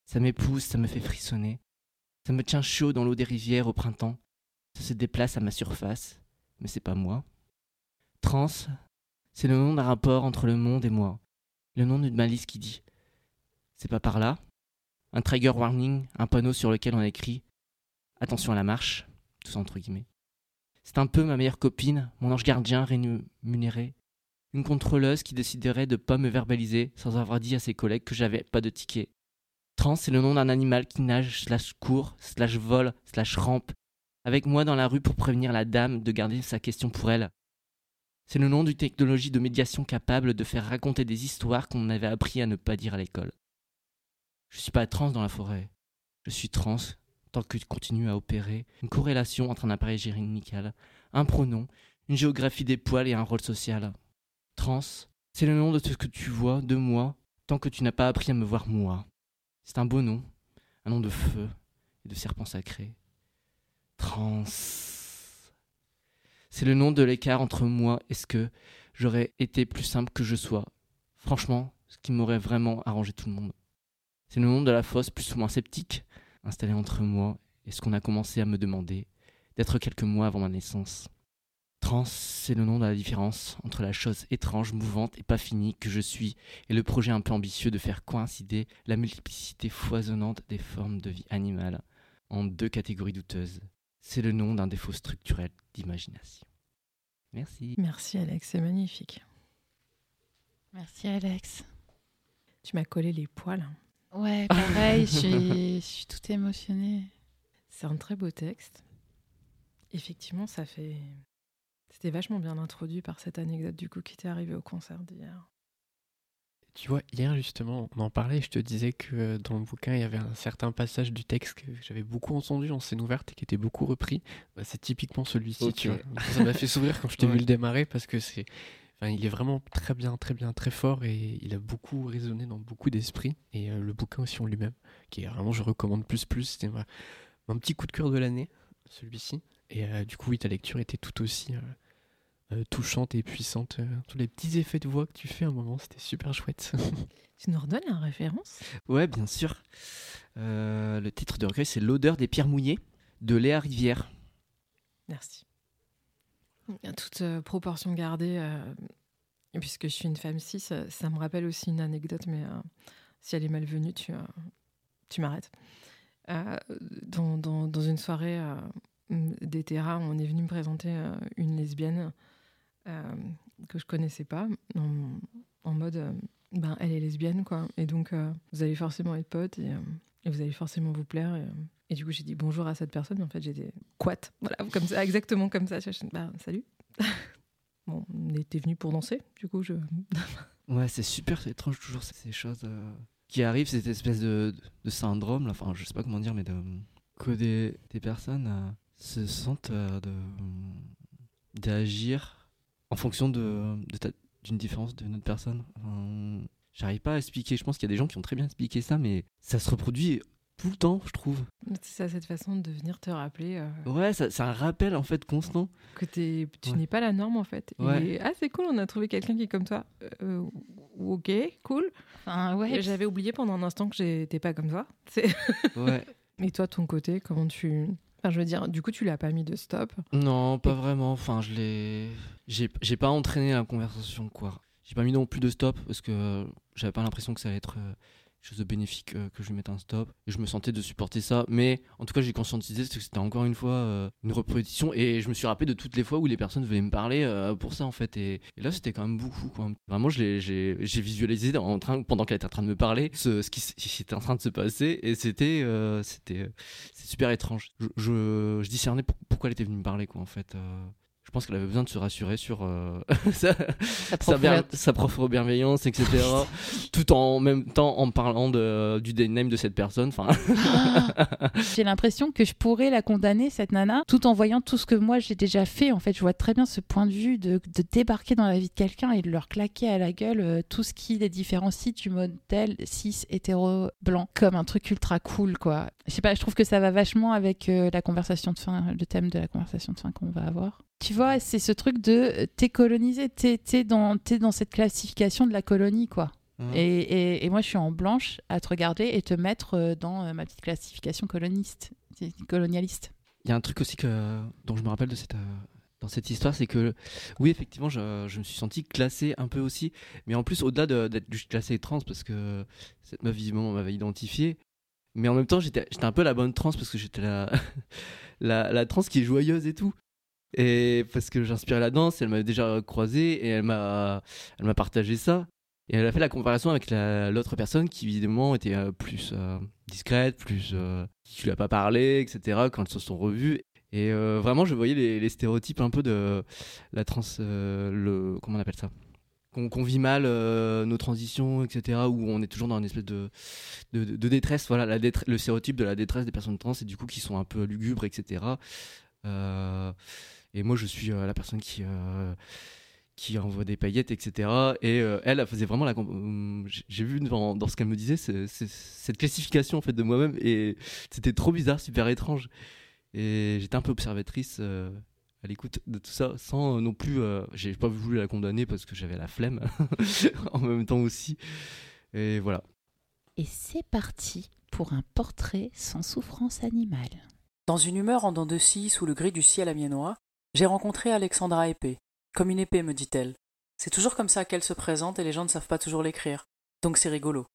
Ça m'épouse, ça me fait frissonner. Ça me tient chaud dans l'eau des rivières au printemps. Ça se déplace à ma surface. Mais c'est pas moi. Trans, c'est le nom d'un rapport entre le monde et moi. Le nom d'une malice qui dit C'est pas par là. Un trigger warning, un panneau sur lequel on écrit Attention à la marche, tout entre guillemets. C'est un peu ma meilleure copine, mon ange gardien rémunéré. Une contrôleuse qui déciderait de pas me verbaliser sans avoir dit à ses collègues que j'avais pas de ticket. Trans, c'est le nom d'un animal qui nage, slash court, slash vole, slash rampe, avec moi dans la rue pour prévenir la dame de garder sa question pour elle. C'est le nom d'une technologie de médiation capable de faire raconter des histoires qu'on avait appris à ne pas dire à l'école. Je suis pas trans dans la forêt. Je suis trans tant que tu continues à opérer une corrélation entre un appareil gynécal, un pronom, une géographie des poils et un rôle social. Trans, c'est le nom de ce que tu vois de moi tant que tu n'as pas appris à me voir moi. C'est un beau nom, un nom de feu et de serpent sacré. Trans. C'est le nom de l'écart entre moi et ce que j'aurais été plus simple que je sois. Franchement, ce qui m'aurait vraiment arrangé tout le monde. C'est le nom de la fosse plus ou moins sceptique installée entre moi et ce qu'on a commencé à me demander d'être quelques mois avant ma naissance. Trans, c'est le nom de la différence entre la chose étrange, mouvante et pas finie que je suis et le projet un peu ambitieux de faire coïncider la multiplicité foisonnante des formes de vie animale en deux catégories douteuses. C'est le nom d'un défaut structurel d'imagination. Merci. Merci Alex, c'est magnifique. Merci Alex. Tu m'as collé les poils. Ouais, pareil, je suis, je suis tout émotionnée. C'est un très beau texte. Effectivement, ça fait. C'était vachement bien introduit par cette anecdote du coup qui t'est arrivée au concert d'hier. Tu vois, hier justement, on en parlait, je te disais que euh, dans le bouquin, il y avait un certain passage du texte que j'avais beaucoup entendu en scène ouverte et qui était beaucoup repris. Bah, c'est typiquement celui-ci, Ok. tu vois. Ça m'a fait sourire quand je t'ai (laughs) Ouais. vu le démarrer parce que c'est. Enfin, il est vraiment très bien, très bien, très fort et il a beaucoup résonné dans beaucoup d'esprits. Et euh, le bouquin aussi en lui-même, qui est vraiment, je recommande plus, plus. C'était ma- mon petit coup de cœur de l'année, celui-ci. Et euh, du coup, oui, ta lecture était tout aussi euh, euh, touchante et puissante. Euh, tous les petits effets de voix que tu fais à un moment, c'était super chouette. (laughs) Tu nous redonnes la référence? Ouais, bien sûr. Euh, le titre de recueil, c'est L'odeur des pierres mouillées de Léa Rivière. Merci. Toute euh, proportion gardée, euh, puisque je suis une femme cis, euh, ça me rappelle aussi une anecdote, mais euh, si elle est malvenue, tu, tu m'arrêtes. Dans, dans- une soirée des on est venu me présenter une lesbienne que je connaissais pas, en, mode, ben, elle est lesbienne, quoi. Et donc, vous allez forcément être potes et, vous allez forcément vous plaire. Et du coup, j'ai dit bonjour à cette personne. En fait, j'étais quat. Voilà, comme ça, exactement comme ça. Bah, salut. (laughs) bon, on était venu pour danser. Du coup, je. (laughs) Ouais, c'est super étrange toujours ces- choses euh, qui arrivent, cette espèce de, syndrome, enfin je sais pas comment dire, mais de, que des, personnes euh, se sentent euh, d'agir en fonction de, de d'une différence d'une autre personne. J'arrive pas à expliquer, je pense qu'il y a des gens qui ont très bien expliqué ça, mais ça se reproduit tout le temps, je trouve. C'est ça, cette façon de venir te rappeler euh, Ouais, ça- c'est un rappel en fait constant. que t'es- tu Ouais. n'es pas la norme en fait. Ouais. Et ah, c'est cool, on a trouvé quelqu'un qui est comme toi. Euh, ok, cool. Enfin, ouais. J'avais oublié pendant un instant que j'étais pas comme toi. (laughs) Ouais. Et toi, ton côté, comment tu. Enfin, je veux dire, du coup, tu l'as pas mis de stop? Non, pas vraiment. Enfin, je l'ai. J'ai j'ai pas entraîné la conversation, quoi. J'ai pas mis non plus de stop parce que j'avais pas l'impression que ça allait être euh, chose de bénéfique euh, que je lui mette un stop. Et je me sentais de supporter ça. Mais en tout cas, j'ai conscientisé que c'était encore une fois euh, une répétition. Et je me suis rappelé de toutes les fois où les personnes venaient me parler euh, pour ça, en fait. Et, là, c'était quand même beaucoup, quoi. Vraiment, j'ai visualisé en train, pendant qu'elle était en train de me parler ce, ce qui était en train de se passer. Et c'était super étrange. Je, je, discernais pour- pourquoi elle était venue me parler, quoi, en fait. Je pense qu'elle avait besoin de se rassurer sur euh, (laughs) sa, sa, propre sa bienveillance, etc. tout en même temps en parlant de, du name de cette personne. Enfin, (laughs) J'ai l'impression que je pourrais la condamner, cette nana, tout en voyant tout ce que moi j'ai déjà fait. En fait, je vois très bien ce point de vue de, de débarquer dans la vie de quelqu'un et de leur claquer à la gueule euh, tout ce qui les différencie du modèle cis, hétéro, blanc, comme un truc ultra cool, quoi. Je sais pas, je trouve que ça va vachement avec euh, la conversation de fin, le thème de la conversation de fin qu'on va avoir. Tu vois, c'est ce truc de euh, t'es colonisé, t'es t'es dans, t'es dans cette classification de la colonie, quoi. Mhm. Et, et- et moi, je suis en blanche à te regarder et te mettre euh, dans euh, ma petite classification coloniste, colonialiste. il y a un truc aussi que, dont je me rappelle de cette, dans cette histoire, c'est que oui, effectivement, je, je me suis senti classé un peu aussi, mais en plus, au-delà de- d'être juste classé trans, parce que cette meuf, visiblement, m'avait identifié, mais en même temps, j'étais j'étais un peu la bonne trans, parce que j'étais la, (laughs) la, la trans qui est joyeuse et tout. Et parce que j'inspirais la danse, elle m'avait déjà croisé et elle m'a, elle m'a partagé ça. Et elle a fait la comparaison avec la- l'autre personne qui évidemment était euh, plus euh, discrète, plus euh, qui lui a pas parlé, etc. Quand elles se sont revues. Et euh, vraiment, je voyais les, stéréotypes un peu de la trans, le comment on appelle ça, qu'on vit mal nos transitions, etc. Où on est toujours dans une espèce de de, détresse. Voilà, le stéréotype de la détresse des personnes trans et du coup qui sont un peu lugubres, etc. et moi, je suis euh, la personne qui euh, qui envoie des paillettes, etc. Et euh, elle, elle faisait vraiment la. hum, j'ai- vu dans, dans ce qu'elle me disait, cette classification en fait de moi-même, et c'était trop bizarre, super étrange. Et j'étais un peu observatrice euh, à l'écoute de tout ça, sans euh, non plus. euh, j'ai pas voulu la condamner parce que j'avais la flemme (laughs) en même temps aussi. Et voilà. Et c'est parti pour un portrait sans souffrance animale. Dans une humeur en dents de scie sous le gris du ciel amiénois, J'ai rencontré Alexandra Épée. Comme une épée, me dit-elle. C'est toujours comme ça qu'elle se présente et les gens ne savent pas toujours l'écrire. Donc c'est rigolo.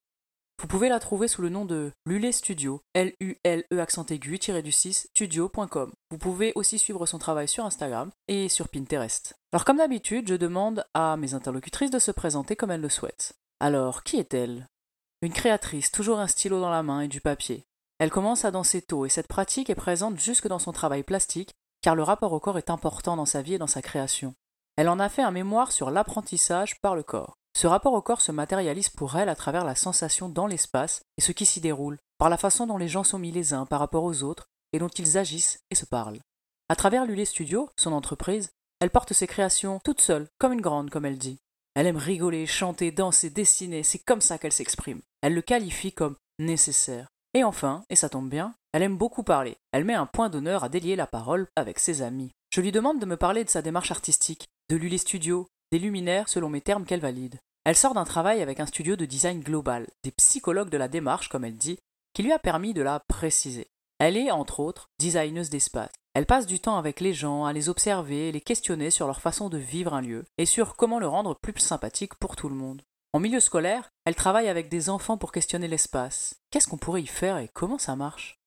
Vous pouvez la trouver sous le nom de Lulé Studio, L-U-L-E accent aigu du 6 studio.com. Vous pouvez aussi suivre son travail sur Instagram et sur Pinterest. Alors comme d'habitude, je demande à mes interlocutrices de se présenter comme elles le souhaitent. Alors, qui est-elle? Une créatrice, toujours un stylo dans la main et du papier. Elle commence à danser tôt et cette pratique est présente jusque dans son travail plastique car le rapport au corps est important dans sa vie et dans sa création. Elle en a fait un mémoire sur l'apprentissage par le corps. Ce rapport au corps se matérialise pour elle à travers la sensation dans l'espace et ce qui s'y déroule, par la façon dont les gens sont mis les uns par rapport aux autres et dont ils agissent et se parlent. À travers Lulé Studio, son entreprise, elle porte ses créations toute seule, comme une grande, comme elle dit. Elle aime rigoler, chanter, danser, dessiner, c'est comme ça qu'elle s'exprime. Elle le qualifie comme nécessaire. Et enfin, et ça tombe bien, elle aime beaucoup parler. Elle met un point d'honneur à délier la parole avec ses amis. Je lui demande de me parler de sa démarche artistique, de Lulé Studio, des luminaires selon mes termes qu'elle valide. Elle sort d'un travail avec un studio de design global, des psychologues de la démarche, comme elle dit, qui lui a permis de la préciser. Elle est, entre autres, designeuse d'espace. Elle passe du temps avec les gens, à les observer, les questionner sur leur façon de vivre un lieu, et sur comment le rendre plus sympathique pour tout le monde. En milieu scolaire, elle travaille avec des enfants pour questionner l'espace. Qu'est-ce qu'on pourrait y faire et comment ça marche?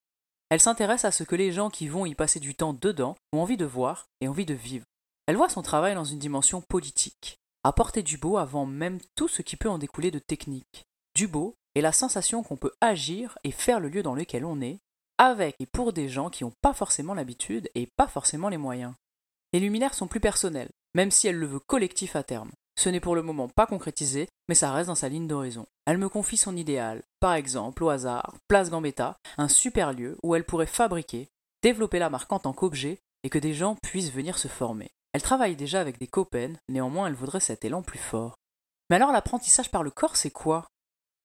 Elle s'intéresse à ce que les gens qui vont y passer du temps dedans ont envie de voir et envie de vivre. Elle voit son travail dans une dimension politique, apporter du beau avant même tout ce qui peut en découler de technique. Du beau est la sensation qu'on peut agir et faire le lieu dans lequel on est, avec et pour des gens qui n'ont pas forcément l'habitude et pas forcément les moyens. Les luminaires sont plus personnels, même si elle le veut collectif à terme. Ce n'est pour le moment pas concrétisé, mais ça reste dans sa ligne d'horizon. Elle me confie son idéal, par exemple, au hasard, Place Gambetta, un super lieu où elle pourrait fabriquer, développer la marque en tant qu'objet et que des gens puissent venir se former. Elle travaille déjà avec des copains, néanmoins elle voudrait cet élan plus fort. Mais alors l'apprentissage par le corps, c'est quoi?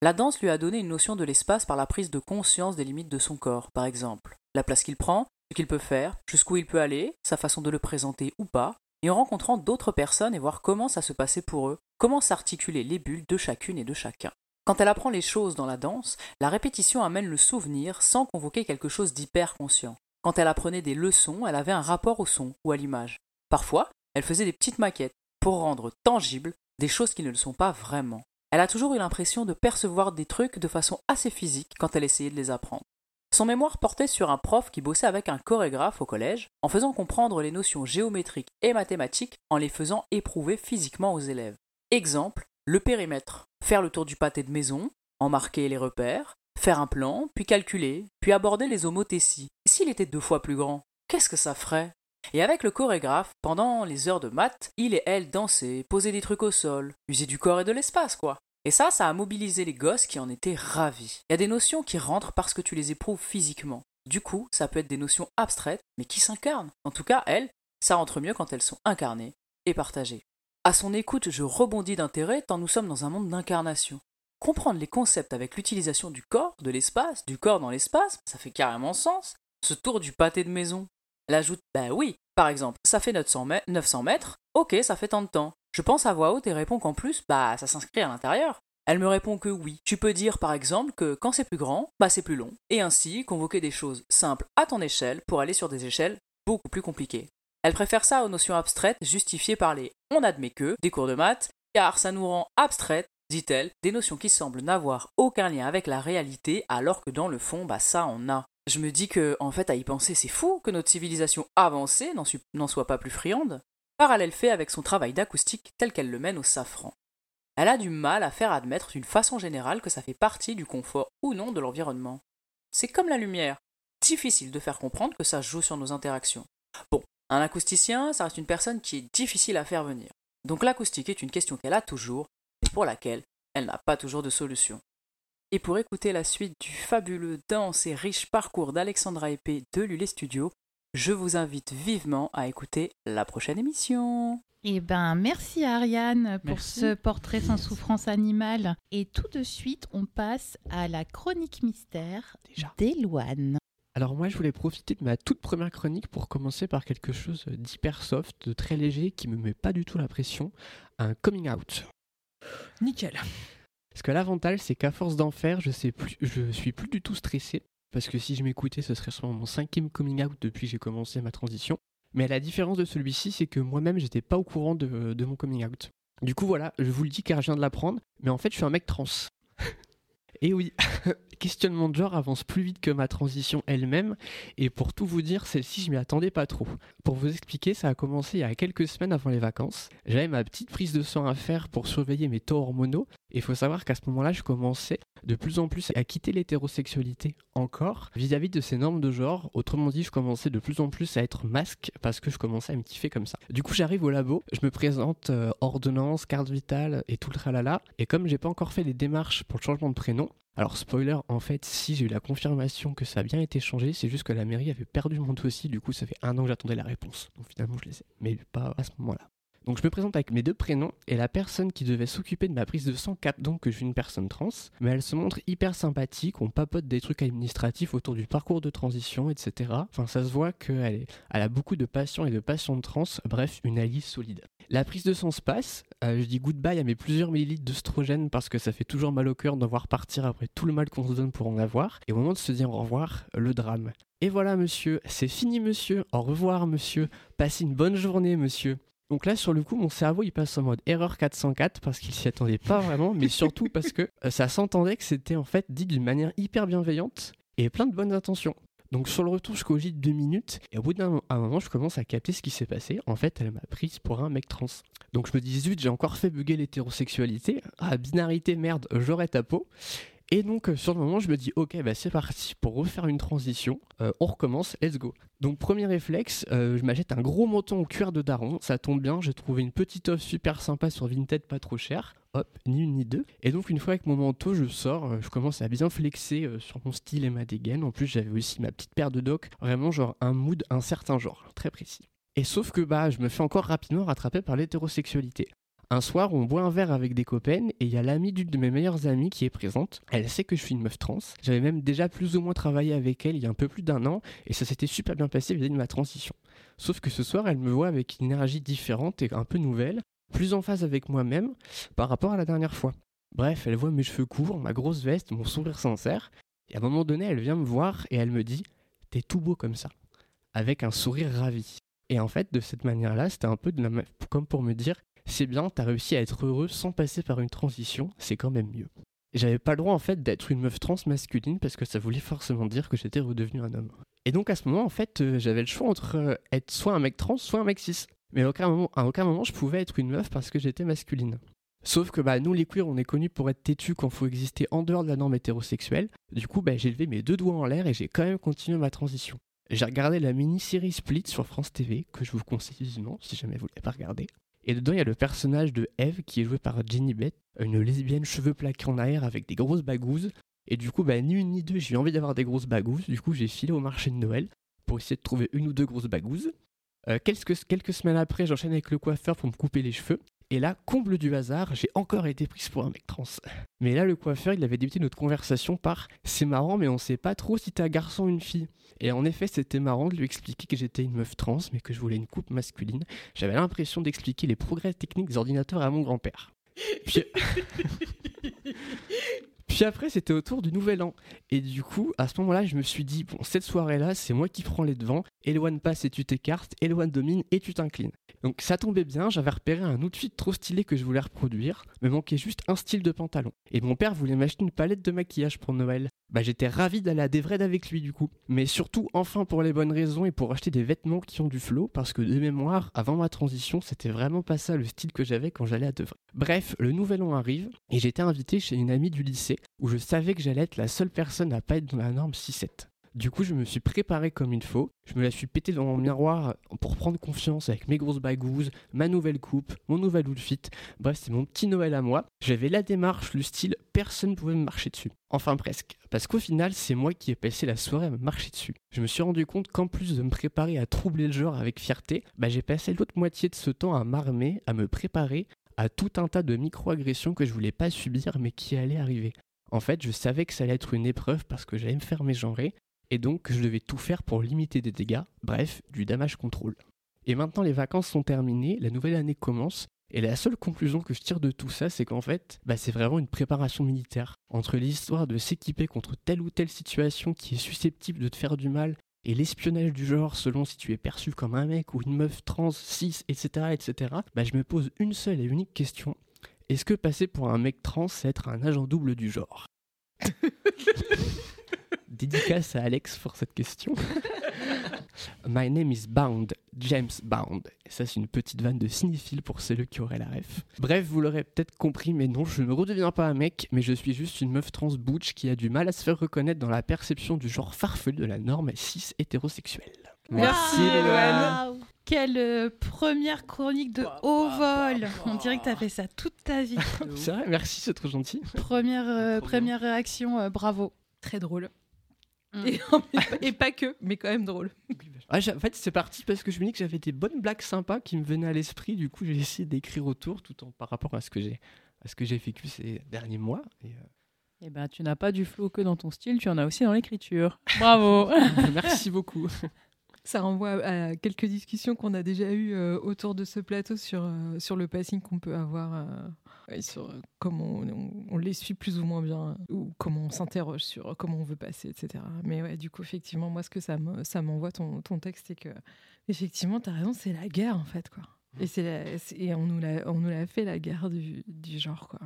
La danse lui a donné une notion de l'espace par la prise de conscience des limites de son corps, par exemple. La place qu'il prend, ce qu'il peut faire, jusqu'où il peut aller, sa façon de le présenter ou pas, et en rencontrant d'autres personnes et voir comment ça se passait pour eux, comment s'articuler les bulles de chacune et de chacun. Quand elle apprend les choses dans la danse, la répétition amène le souvenir sans convoquer quelque chose d'hyper conscient. Quand elle apprenait des leçons, elle avait un rapport au son ou à l'image. Parfois, elle faisait des petites maquettes pour rendre tangibles des choses qui ne le sont pas vraiment. Elle a toujours eu l'impression de percevoir des trucs de façon assez physique quand elle essayait de les apprendre. Son mémoire portait sur un prof qui bossait avec un chorégraphe au collège, en faisant comprendre les notions géométriques et mathématiques en les faisant éprouver physiquement aux élèves. Exemple, le périmètre, faire le tour du pâté de maison, en marquer les repères, faire un plan, puis calculer, puis aborder les homothéties. S'il était deux fois plus grand, qu'est-ce que ça ferait? Et avec le chorégraphe, pendant les heures de maths, il et elle dansaient, posaient des trucs au sol, usaient du corps et de l'espace, quoi. Et ça, ça a mobilisé les gosses qui en étaient ravis. Il y a des notions qui rentrent parce que tu les éprouves physiquement. Du coup, ça peut être des notions abstraites, mais qui s'incarnent. En tout cas, elles, ça rentre mieux quand elles sont incarnées et partagées. À son écoute, je rebondis d'intérêt tant nous sommes dans un monde d'incarnation. Comprendre les concepts avec l'utilisation du corps, de l'espace, du corps dans l'espace, ça fait carrément sens. Ce tour du pâté de maison, elle ajoute Bah oui, par exemple, ça fait 900 mètres, ok, ça fait tant de temps. Je pense à voix haute et réponds qu'en plus, bah ça s'inscrit à l'intérieur. Elle me répond que oui. Tu peux dire par exemple que quand c'est plus grand, bah c'est plus long. Et ainsi convoquer des choses simples à ton échelle pour aller sur des échelles beaucoup plus compliquées. Elle préfère ça aux notions abstraites justifiées par les on admet que des cours de maths, car ça nous rend abstraites, dit-elle, des notions qui semblent n'avoir aucun lien avec la réalité alors que dans le fond, bah ça on a je me dis que, en fait, à y penser, c'est fou que notre civilisation avancée n'en soit pas plus friande. Parallèle fait avec son travail d'acoustique tel qu'elle le mène au safran. Elle a du mal à faire admettre d'une façon générale que ça fait partie du confort ou non de l'environnement. C'est comme la lumière. Difficile de faire comprendre que ça joue sur nos interactions. Bon, un acousticien, ça reste une personne qui est difficile à faire venir. Donc l'acoustique est une question qu'elle a toujours, et pour laquelle elle n'a pas toujours de solution. Et pour écouter la suite du fabuleux, dense et riche parcours d'Alexandra Epée de Lulé Studio, je vous invite vivement à écouter la prochaine émission. Eh ben, merci Ariane pour ce portrait sans souffrance animale. Et tout de suite, on passe à la chronique mystère d'Eloane. Alors moi, je voulais profiter de ma toute première chronique pour commencer par quelque chose d'hyper soft, de très léger, qui me met pas du tout la pression, un coming out. Nickel. Parce que l'avantage, c'est qu'à force d'en faire, je sais plus, je suis plus du tout stressé. Parce que si je m'écoutais, ce serait sûrement mon cinquième coming out depuis que j'ai commencé ma transition. Mais la différence de celui-ci, c'est que moi-même, j'étais pas au courant de, de mon coming out. Du coup, voilà, je vous le dis car je viens de l'apprendre, mais en fait, je suis un mec trans. (laughs) Et oui, (laughs) questionnement de genre avance plus vite que ma transition elle-même, et pour tout vous dire, celle-ci, je m'y attendais pas trop. Pour vous expliquer, ça a commencé il y a quelques semaines avant les vacances. J'avais ma petite prise de sang à faire pour surveiller mes taux hormonaux, et il faut savoir qu'à ce moment-là, je commençais de plus en plus à quitter l'hétérosexualité encore vis-à-vis de ces normes de genre. Autrement dit, je commençais de plus en plus à être masque parce que je commençais à me kiffer comme ça. Du coup, j'arrive au labo, je me présente euh, ordonnance, carte vitale et tout le tralala. Et comme j'ai pas encore fait les démarches pour le changement de prénom, alors spoiler, en fait, si j'ai eu la confirmation que ça a bien été changé, c'est juste que la mairie avait perdu mon dossier, du coup ça fait un an que j'attendais la réponse. Donc finalement je les ai, mais pas à ce moment-là. Donc je me présente avec mes deux prénoms et la personne qui devait s'occuper de ma prise de sang capte donc que je suis une personne trans, mais elle se montre hyper sympathique, on papote des trucs administratifs autour du parcours de transition, etc. Enfin ça se voit qu'elle elle a beaucoup de passion et de passion de trans, bref, une alliée solide. La prise de sang se passe, euh, je dis goodbye à mes plusieurs millilitres d'œstrogène parce que ça fait toujours mal au cœur d'en voir partir après tout le mal qu'on se donne pour en avoir, et au moment de se dire au revoir, le drame. Et voilà monsieur, c'est fini monsieur, au revoir monsieur, passez une bonne journée monsieur. Donc là, sur le coup, mon cerveau, il passe en mode erreur 404 parce qu'il s'y attendait pas vraiment, mais (laughs) surtout parce que euh, ça s'entendait que c'était en fait dit d'une manière hyper bienveillante et plein de bonnes intentions. Donc sur le retour, je cogite deux minutes et au bout d'un moment, je commence à capter ce qui s'est passé. En fait, elle m'a prise pour un mec trans. Donc je me dis, zut, j'ai encore fait bugger l'hétérosexualité. Ah, binarité, merde, j'aurais ta peau. Et donc euh, sur le moment, je me dis ok, bah c'est parti pour refaire une transition. Euh, on recommence, let's go. Donc premier réflexe, euh, je m'achète un gros menton au cuir de daron. Ça tombe bien, j'ai trouvé une petite offre super sympa sur Vinted, pas trop cher. Hop, ni une ni deux. Et donc une fois avec mon manteau, je sors, je commence à bien flexer sur mon style et ma dégaine. En plus, j'avais aussi ma petite paire de docks, vraiment genre un mood, un certain genre, très précis. Et sauf que bah, je me fais encore rapidement rattraper par l'hétérosexualité. Un soir, on boit un verre avec des copains et il y a l'amie d'une de mes meilleures amies qui est présente. Elle sait que je suis une meuf trans. J'avais même déjà plus ou moins travaillé avec elle il y a un peu plus d'un an et ça s'était super bien passé vis-à-vis de ma transition. Sauf que ce soir, elle me voit avec une énergie différente et un peu nouvelle, plus en phase avec moi-même par rapport à la dernière fois. Bref, elle voit mes cheveux courts, ma grosse veste, mon sourire sincère. Et à un moment donné, elle vient me voir et elle me dit T'es tout beau comme ça. Avec un sourire ravi. Et en fait, de cette manière-là, c'était un peu comme pour me dire c'est bien, t'as réussi à être heureux sans passer par une transition, c'est quand même mieux. J'avais pas le droit en fait d'être une meuf trans masculine parce que ça voulait forcément dire que j'étais redevenu un homme. Et donc à ce moment en fait euh, j'avais le choix entre euh, être soit un mec trans soit un mec cis. Mais à aucun moment, aucun moment je pouvais être une meuf parce que j'étais masculine. Sauf que bah, nous les queers on est connus pour être têtus quand faut exister en dehors de la norme hétérosexuelle. Du coup bah, j'ai levé mes deux doigts en l'air et j'ai quand même continué ma transition. J'ai regardé la mini-série Split sur France TV, que je vous conseille vivement si jamais vous l'avez pas regardé. Et dedans, il y a le personnage de Eve qui est joué par Jenny Beth, une lesbienne cheveux plaqués en arrière avec des grosses bagouzes. Et du coup, bah, ni une ni deux, j'ai eu envie d'avoir des grosses bagouzes. Du coup, j'ai filé au marché de Noël pour essayer de trouver une ou deux grosses bagouzes. Euh, quelques, quelques semaines après, j'enchaîne avec le coiffeur pour me couper les cheveux. Et là, comble du hasard, j'ai encore été prise pour un mec trans. Mais là, le coiffeur, il avait débuté notre conversation par C'est marrant, mais on sait pas trop si t'es un garçon ou une fille. Et en effet, c'était marrant de lui expliquer que j'étais une meuf trans, mais que je voulais une coupe masculine. J'avais l'impression d'expliquer les progrès techniques des ordinateurs à mon grand-père. Puis... (laughs) (laughs) Puis après, c'était autour du nouvel an. Et du coup, à ce moment-là, je me suis dit, bon, cette soirée-là, c'est moi qui prends les devants. Éloigne passe et tu t'écartes, éloigne domine et tu t'inclines. Donc ça tombait bien, j'avais repéré un outfit trop stylé que je voulais reproduire, me manquait juste un style de pantalon. Et mon père voulait m'acheter une palette de maquillage pour Noël. Bah j'étais ravi d'aller à Devred avec lui du coup. Mais surtout enfin pour les bonnes raisons et pour acheter des vêtements qui ont du flow, parce que de mémoire, avant ma transition, c'était vraiment pas ça le style que j'avais quand j'allais à Devred. Bref, le nouvel an arrive, et j'étais invité chez une amie du lycée, où je savais que j'allais être la seule personne à pas être dans la norme 6-7. Du coup, je me suis préparé comme il faut. Je me la suis pété dans mon miroir pour prendre confiance avec mes grosses bagouzes, ma nouvelle coupe, mon nouvel outfit. Bref, c'est mon petit Noël à moi. J'avais la démarche, le style, personne ne pouvait me marcher dessus. Enfin presque. Parce qu'au final, c'est moi qui ai passé la soirée à me marcher dessus. Je me suis rendu compte qu'en plus de me préparer à troubler le genre avec fierté, bah, j'ai passé l'autre moitié de ce temps à m'armer, à me préparer à tout un tas de micro-agressions que je voulais pas subir mais qui allaient arriver. En fait, je savais que ça allait être une épreuve parce que j'allais me faire mégenrer et donc je devais tout faire pour limiter des dégâts, bref, du damage control. Et maintenant les vacances sont terminées, la nouvelle année commence, et la seule conclusion que je tire de tout ça, c'est qu'en fait, bah, c'est vraiment une préparation militaire. Entre l'histoire de s'équiper contre telle ou telle situation qui est susceptible de te faire du mal et l'espionnage du genre selon si tu es perçu comme un mec ou une meuf trans, cis, etc., etc., bah, je me pose une seule et unique question. Est-ce que passer pour un mec trans, c'est être un agent double du genre (laughs) Dédicace à Alex pour cette question. My name is Bound, James Bound. Et ça, c'est une petite vanne de cinéphile pour ceux qui auraient la ref. Bref, vous l'aurez peut-être compris, mais non, je ne redeviens pas un mec, mais je suis juste une meuf trans butch qui a du mal à se faire reconnaître dans la perception du genre farfelu de la norme cis hétérosexuelle. Merci, Waouh Quelle euh, première chronique de haut vol On dirait que tu as fait ça toute ta vie. (laughs) C'est vrai, merci, c'est trop gentil. première, euh, première réaction, euh, bravo. Très drôle. Mm. Et, (laughs) et pas que, mais quand même drôle. Ah, en fait, c'est parti parce que je me dis que j'avais des bonnes blagues sympas qui me venaient à l'esprit. Du coup, j'ai essayé d'écrire autour tout en par rapport à ce que j'ai à ce que j'ai vécu ces derniers mois. Et, euh, Eh ben, tu n'as pas du flow que dans ton style, tu en as aussi dans l'écriture. Bravo. (laughs) merci beaucoup. Ça renvoie à quelques discussions qu'on a déjà eues euh, autour de ce plateau sur, euh, sur le passing qu'on peut avoir, euh, sur comment on, les suit plus ou moins bien, ou comment on s'interroge sur comment on veut passer, etc. Mais ouais, du coup, effectivement, moi, ce que ça me- ça m'envoie ton, ton texte, c'est que, effectivement, tu as raison, c'est la guerre, en fait, quoi. Et, la- et on nous l'a fait, la guerre du, du genre, quoi.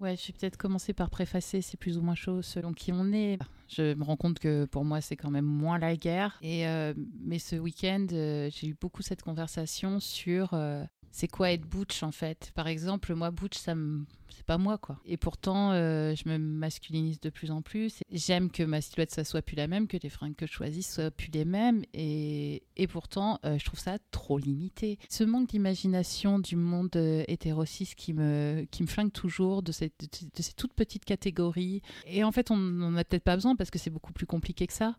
Ouais, je vais peut-être commencer par préfacer, c'est plus ou moins chaud selon qui on est. Je me rends compte que pour moi, c'est quand même moins la guerre. Et, euh, mais ce week-end, euh, j'ai eu beaucoup cette conversation sur euh, c'est quoi être butch en fait? Par exemple, moi, butch, ça c'est pas moi quoi. Et pourtant, euh, je me masculinise de plus en plus. J'aime que ma silhouette, ça soit plus la même, que les fringues que je choisis soient plus les mêmes. Et, et pourtant, euh, je trouve ça trop limité. Ce manque d'imagination du monde euh, hétérocis qui me, qui me flingue toujours de, de, de ces toutes petites catégories. Et en fait, on n'en a peut-être pas besoin parce que c'est beaucoup plus compliqué que ça.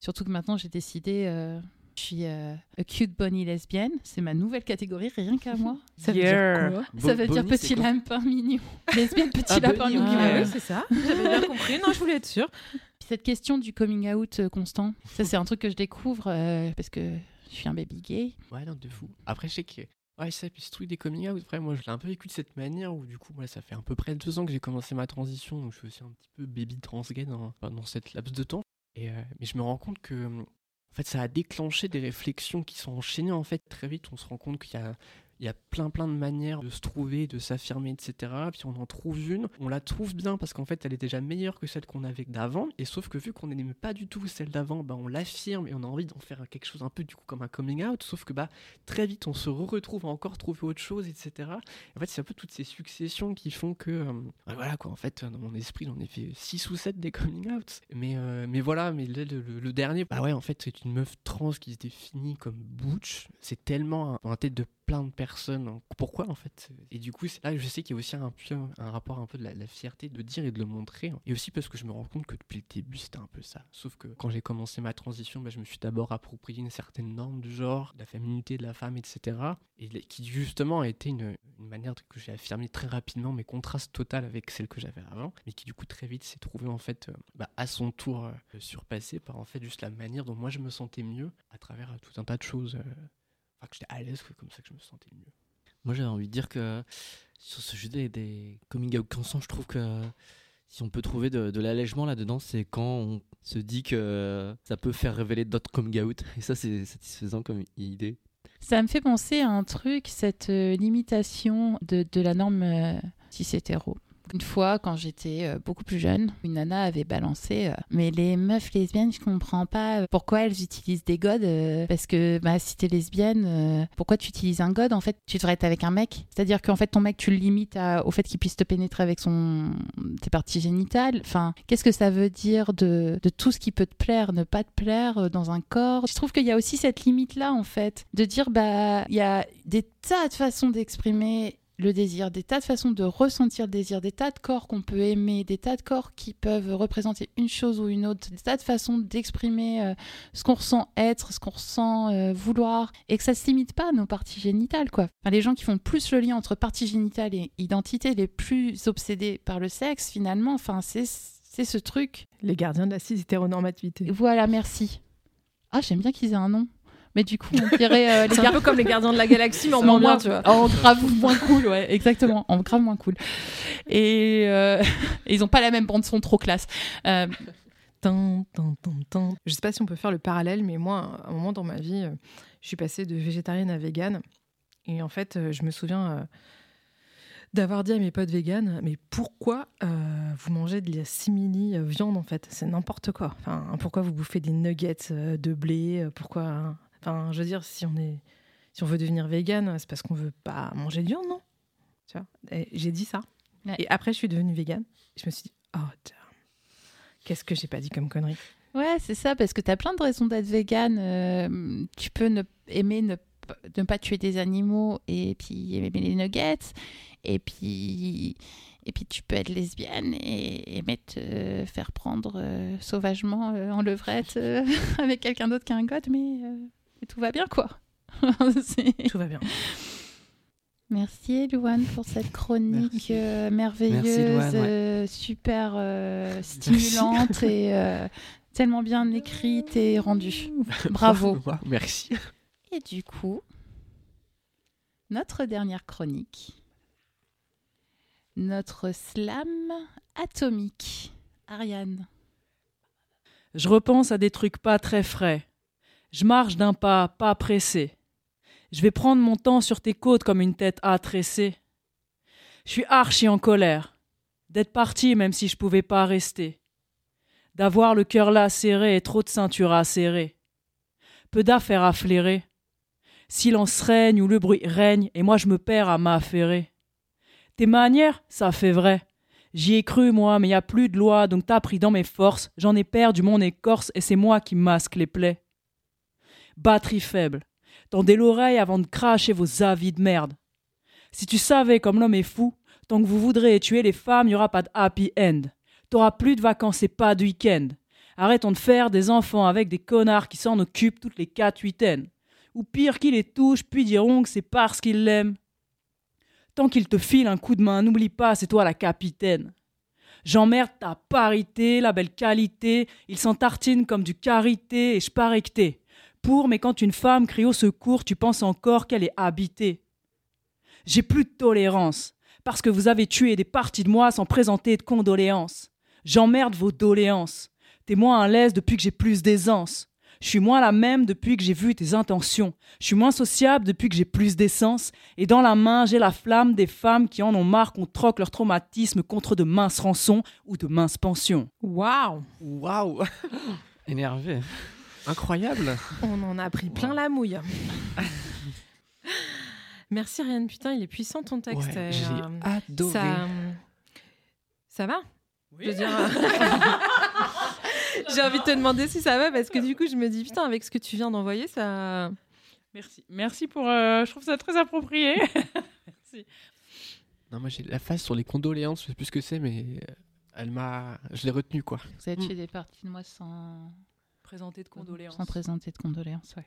Surtout que maintenant, j'ai décidé. Je suis euh, a cute bunny lesbienne, c'est ma nouvelle catégorie, rien qu'à moi. (laughs) Ça veut dire quoi Ça veut dire petit lapin mignon. (laughs) Lesbienne, petit Ah, lapin bunny, mignon. Ah oui, c'est ça. (laughs) J'avais bien compris. Non, je voulais être sûre. Puis cette question du coming out euh, constant, ça c'est un truc que je découvre euh, parce que je suis un baby gay. Ouais, non, de fou. Après, je sais que. Ouais, ça, puis ce truc des coming out, après, moi, je l'ai un peu vécu de cette manière où, du coup, voilà, ça fait à peu près deux ans que j'ai commencé ma transition, donc je suis aussi un petit peu baby trans gay dans, dans cette laps de temps. Et, euh, mais je me rends compte que, en fait, ça a déclenché des réflexions qui sont enchaînées, en fait, très vite. On se rend compte qu'il y a. Il y a plein plein de manières de se trouver, de s'affirmer, etc. Puis on en trouve une, on la trouve bien parce qu'en fait elle est déjà meilleure que celle qu'on avait d'avant. Et sauf que vu qu'on n'aimait pas du tout celle d'avant, bah, on l'affirme et on a envie d'en faire quelque chose un peu du coup comme un coming out. Sauf que bah très vite on se retrouve à encore trouver autre chose, etc. Et en fait c'est un peu toutes ces successions qui font que euh, bah, voilà quoi. En fait dans mon esprit j'en ai fait 6 ou 7 des coming out. Mais euh, mais voilà, mais le, dernier, bah ouais en fait c'est une meuf trans qui se définit comme butch. C'est tellement un- la tête de plein de personnes. hein. Pourquoi en fait Et du coup, là je sais qu'il y a aussi un, un rapport un peu de la, fierté de dire et de le montrer. hein. Et aussi parce que je me rends compte que depuis le début, c'était un peu ça. Sauf que quand j'ai commencé ma transition, bah, je me suis d'abord approprié une certaine norme du genre, de la féminité de la femme, etc. Et qui justement a été une, une manière que j'ai affirmée très rapidement, mais contraste total avec celle que j'avais avant, mais qui du coup très vite s'est trouvée en fait euh, bah, à son tour euh, surpassée par en fait juste la manière dont moi je me sentais mieux à travers euh, tout un tas de choses. euh, Que j'étais à l'aise, comme ça que je me sentais mieux. Moi, j'avais envie de dire que sur ce sujet des, des coming out consents, je trouve que si on peut trouver de, de l'allègement là-dedans, c'est quand on se dit que ça peut faire révéler d'autres coming out. Et ça, c'est satisfaisant comme idée. Ça me fait penser à un truc, cette euh, limitation de, de la norme euh, cis-hétéro. Une fois, quand j'étais euh, beaucoup plus jeune, une nana avait balancé euh, Mais les meufs lesbiennes, je comprends pas euh, pourquoi elles utilisent des godes. parce que bah, si t'es lesbienne, pourquoi tu utilises un god En fait, tu devrais être avec un mec. C'est-à-dire qu'en fait, ton mec, tu le limites au fait qu'il puisse te pénétrer avec son tes parties génitales. Enfin, qu'est-ce que ça veut dire de, de tout ce qui peut te plaire, ne pas te plaire dans un corps? Je trouve qu'il y a aussi cette limite-là, en fait, de dire bah il y a des tas de façons d'exprimer le désir, des tas de façons de ressentir le désir, des tas de corps qu'on peut aimer, des tas de corps qui peuvent représenter une chose ou une autre, des tas de façons d'exprimer euh, ce qu'on ressent être, ce qu'on ressent euh, vouloir, et que ça se limite pas à nos parties génitales, quoi. Enfin, les gens qui font plus le lien entre parties génitales et identité, les plus obsédés par le sexe, finalement, enfin, c'est c'est ce truc. Les gardiens de la cis-hétéronormativité. Voilà, merci. Ah, j'aime bien qu'ils aient un nom. Mais du coup, on dirait euh, (laughs) les C'est un peu comme les gardiens de la galaxie, mais en moins bien, tu vois. En grave moins cool, ouais, exactement. En grave moins cool. Et, euh, et (laughs) ils ont pas la même bande son trop classe. Euh, Tin, tin, tin, tin. Je sais pas si on peut faire le parallèle, mais moi, à un moment dans ma vie, euh, je suis passée de végétarienne à végane. Et en fait, je me souviens d'avoir dit à mes potes véganes, mais pourquoi euh, vous mangez de la simili viande en fait? C'est n'importe quoi. Enfin, pourquoi vous bouffez des nuggets de blé Pourquoi hein? Enfin, je veux dire, si on est, si on veut devenir végane, c'est parce qu'on veut pas manger de viande, non? Tu vois? J'ai dit ça. Et après, je suis devenue végane. Je me suis dit, oh, qu'est-ce que j'ai pas dit comme connerie? Ouais, c'est ça, parce que tu as plein de raisons d'être végane. Euh, tu peux ne, aimer ne, pas tuer des animaux et puis aimer les nuggets. Et puis, et puis tu peux être lesbienne et aimer te faire prendre euh, sauvagement euh, en levrette (laughs) avec quelqu'un d'autre qui a un god, mais, mais tout va bien, quoi. (laughs) tout va bien. Merci Louane pour cette chronique euh, merveilleuse, Merci, Louane, ouais. euh, super euh, stimulante (laughs) et euh, tellement bien écrite et rendue. Bravo. Merci. Et du coup, notre dernière chronique, notre slam atomique. Ariane. Je repense à des trucs pas très frais. Je marche d'un pas pas pressé. Je vais prendre mon temps sur tes côtes comme une tête attressée. Je suis archi en colère. D'être parti même si je pouvais pas rester. D'avoir le cœur là serré et trop de ceinture à serrer. Peu d'affaires à flairer. Silence règne ou le bruit règne et moi je me perds à m'affairer. Tes manières, ça fait vrai. J'y ai cru, moi, mais y a plus de loi, donc t'as pris dans mes forces. J'en ai perdu mon écorce et c'est moi qui masque les plaies. Batterie faible. Tendez l'oreille avant de cracher vos avis de merde. Si tu savais comme l'homme est fou, tant que vous voudrez tuer les femmes, y aura pas de happy end. T'auras plus de vacances et pas de week-end. Arrêtons de faire des enfants avec des connards qui s'en occupent toutes les quatre huitaines. Ou pire qu'ils les touchent, puis diront que c'est parce qu'ils l'aiment. Tant qu'il te file un coup de main, n'oublie pas, c'est toi la capitaine. J'emmerde ta parité, la belle qualité, il s'en tartine comme du karité et je parie que. Pour, mais quand une femme crie au secours, tu penses encore qu'elle est habitée. J'ai plus de tolérance, parce que vous avez tué des parties de moi sans présenter de condoléances. J'emmerde vos doléances. T'es moins à l'aise depuis que j'ai plus d'aisance. Je suis moins la même depuis que j'ai vu tes intentions. Je suis moins sociable depuis que j'ai plus d'essence. Et dans la main, j'ai la flamme des femmes qui en ont marre qu'on troque leur traumatisme contre de minces rançons ou de minces pensions. Waouh Waouh (laughs) Énervé. Incroyable On en a pris plein la mouille. (laughs) Merci Ariane, putain, il est puissant ton texte. Ouais, Euh, j'ai adoré. Ça, ça va Je veux dire, euh, (laughs) J'ai envie de te demander si ça va parce que du coup, je me dis putain, avec ce que tu viens d'envoyer, ça. Merci. Merci pour. euh, je trouve ça très approprié. (laughs) Merci. Non, moi j'ai la phase sur les condoléances, je sais plus ce que c'est, mais euh, elle m'a. Je l'ai retenue quoi. Vous avez tué des parties de moi sans présenter de condoléances. Sans présenter de condoléances, ouais.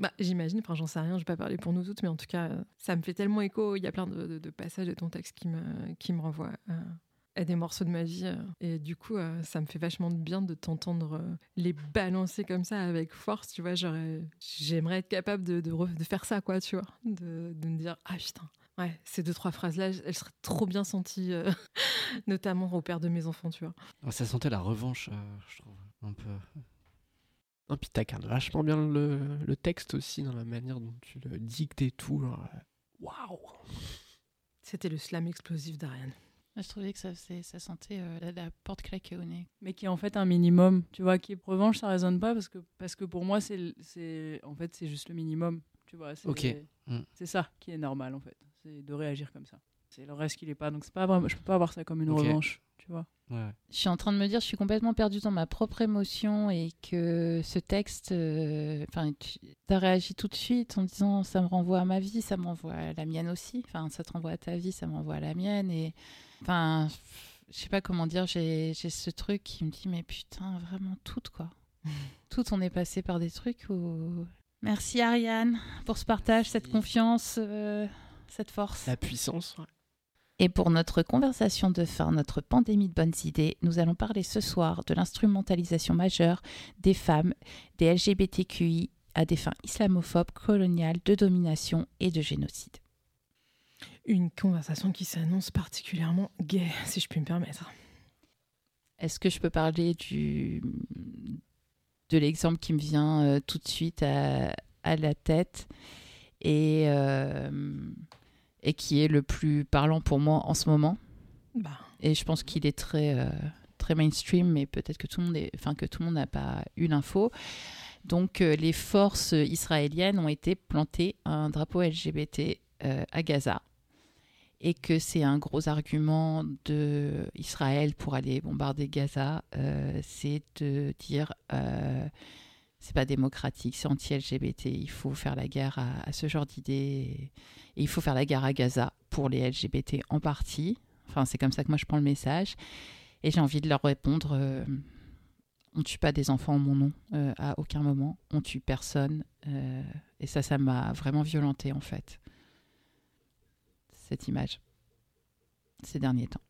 Bah, j'imagine, enfin j'en sais rien, je vais pas parler pour nous toutes, mais en tout cas, euh, ça me fait tellement écho. Il y a plein de, de- de passages de ton texte qui me, qui me renvoient à, à des morceaux de ma vie. euh, et du coup, euh, ça me fait vachement de bien de t'entendre euh, les balancer comme ça avec force. Tu vois, j'aimerais être capable de, de, re- de faire ça, quoi, tu vois. De, de me dire, ah putain, ouais, ces deux, trois phrases-là, elles seraient trop bien senties, euh, (laughs) notamment au père de mes enfants, tu vois. Ah, Ça sentait la revanche, euh, je trouve. Un peu. Non, puis t'incarnes vachement bien le, le texte aussi, dans la manière dont tu le dictes et tout. euh, Waouh C'était le slam explosif d'Ariane. Je trouvais que ça, sentait euh, la, la porte claquée au nez. mais qui est en fait un minimum. Tu vois, qui est revanche, ça résonne pas parce que, parce que pour moi, c'est, en fait, c'est juste le minimum. Tu vois, c'est, Ok. Mm. c'est ça qui est normal en fait. C'est de réagir comme ça. C'est le reste qui l'est pas. Donc c'est pas vraiment, je peux pas avoir ça comme une revanche. Tu vois. Ouais. Je suis en train de me dire, je suis complètement perdue dans ma propre émotion et que ce texte, euh, enfin, tu as réagi tout de suite en disant ça me renvoie à ma vie, ça me renvoie à la mienne aussi. Enfin, ça te renvoie à ta vie, ça me renvoie à la mienne. Et enfin, je sais pas comment dire, j'ai j'ai ce truc qui me dit, mais putain, vraiment tout quoi. (laughs) tout, on est passé par des trucs où. Merci Ariane pour ce partage, cette confiance, euh, cette force. La puissance. ouais. Et pour notre conversation de fin, notre pandémie de bonnes idées, nous allons parler ce soir de l'instrumentalisation majeure des femmes, des LGBTQI à des fins islamophobes, coloniales, de domination et de génocide. Une conversation qui s'annonce particulièrement gay, si je puis me permettre. Est-ce que je peux parler du, de l'exemple qui me vient euh, tout de suite à, à la tête? Et, euh, et qui est le plus parlant pour moi en ce moment Bah. Et je pense qu'il est très, euh, très mainstream, mais peut-être que tout le monde est- enfin, que tout le monde n'a pas eu l'info. Donc, euh, les forces israéliennes ont été plantées un drapeau LGBT euh, à Gaza et que c'est un gros argument de Israël pour aller bombarder Gaza, c'est de dire c'est pas démocratique, c'est anti-LGBT, il faut faire la guerre à, ce genre d'idées et il faut faire la guerre à Gaza pour les LGBT en partie. Enfin, c'est comme ça que moi je prends le message et j'ai envie de leur répondre. euh, on tue pas des enfants en mon nom euh, à aucun moment, on tue personne euh, et ça, ça m'a vraiment violenté en fait cette image ces derniers temps.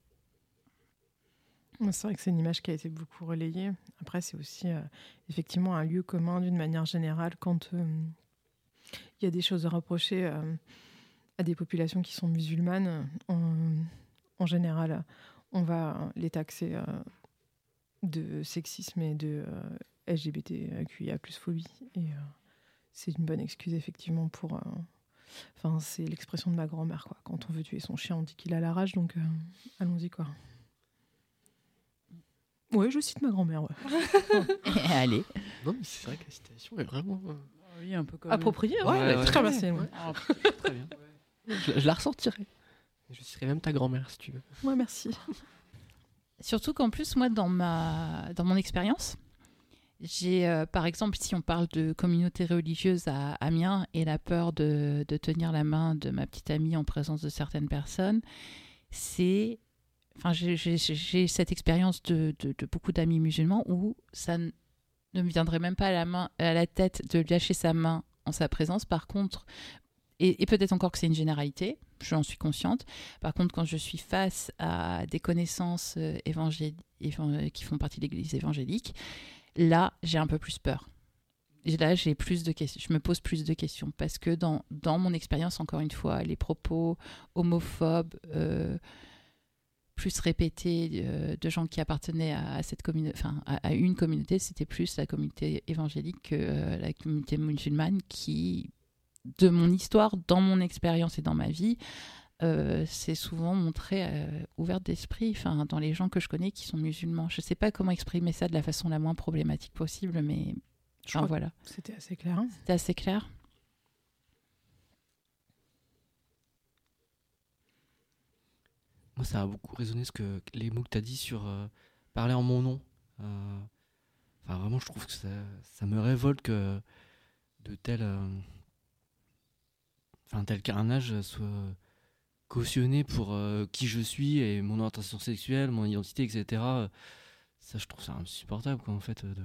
C'est vrai que c'est une image qui a été beaucoup relayée. Après, c'est aussi euh, effectivement un lieu commun d'une manière générale quand euh, il y a des choses à reprocher euh, à des populations qui sont musulmanes. En, général, on va les taxer de sexisme et de LGBTQIA plus phobie. C'est une bonne excuse effectivement pour. Enfin, c'est l'expression de ma grand-mère. Quand on veut tuer son chien, on dit qu'il a la rage, donc allons-y quoi. Ouais, je cite ma grand-mère. Ouais. (laughs) Allez. Non, mais c'est vrai que la citation est vraiment. Oui, un peu comme. Approprié. Ouais, ouais, très ouais. merci. Ouais. Ah, (laughs) Très bien. Je, je la ressortirai. Je serai même ta grand-mère si tu veux. Ouais, merci. Surtout qu'en plus, moi, dans, ma, dans mon expérience, j'ai, euh, par exemple, si on parle de communauté religieuse à Amiens et la peur de, de tenir la main de ma petite amie en présence de certaines personnes, c'est. Enfin, j'ai- cette expérience de, beaucoup d'amis musulmans où ça ne me viendrait même pas à la, main, à la tête de lâcher sa main en sa présence. Par contre, et, peut-être encore que c'est une généralité, j'en suis consciente. Par contre, quand je suis face à des connaissances euh, évangéli- évan- qui font partie de l'Église évangélique, là, j'ai un peu plus peur. Là, j'ai plus de questions. Je me pose plus de questions parce que dans, dans mon expérience, encore une fois, les propos homophobes, euh, plus répétés euh, de gens qui appartenaient à, cette communauté, enfin à, à une communauté, c'était plus la communauté évangélique que euh, la communauté musulmane qui, de mon histoire, dans mon expérience et dans ma vie, euh, c'est souvent montré euh, ouverte d'esprit enfin, dans les gens que je connais qui sont musulmans. Je ne sais pas comment exprimer ça de la façon la moins problématique possible, mais Je enfin, voilà. C'était assez clair. hein. C'était assez clair. Moi, ça a beaucoup résonné ce que les mots que tu as dit sur euh, parler en mon nom. Euh, Enfin, vraiment, je trouve que ça, me révolte que de tel, euh, enfin, tel carnage soit cautionné pour qui je suis et mon orientation sexuelle, mon identité, etc. Ça, je trouve ça insupportable, quoi, en fait. De...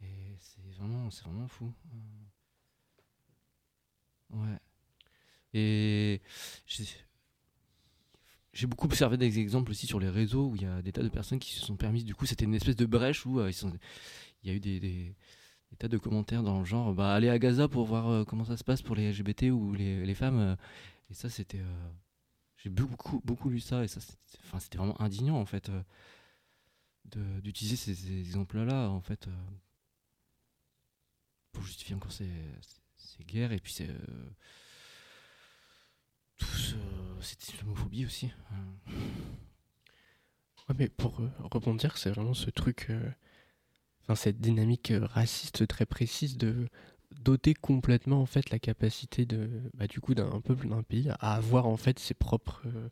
Et c'est vraiment, c'est vraiment fou. Ouais. Et j'ai beaucoup observé des exemples aussi sur les réseaux où il y a des tas de personnes qui se sont permises. Du coup, c'était une espèce de brèche où euh, il y a eu des, tas de commentaires dans le genre bah, allez à Gaza pour voir euh, comment ça se passe pour les LGBT ou les, femmes. euh. et ça, c'était. J'ai beaucoup, beaucoup lu ça et ça, c'était vraiment indignant en fait d'utiliser ces, exemples-là en fait pour justifier encore ces, ces- ces guerres et puis c'est. Euh, tout ce- cette islamophobie aussi. euh. Ouais, mais pour euh, rebondir, c'est vraiment ce truc, euh, enfin cette dynamique euh, raciste très précise de doter complètement en fait la capacité de, bah, du coup, d'un peuple, d'un pays à avoir en fait ses propres euh,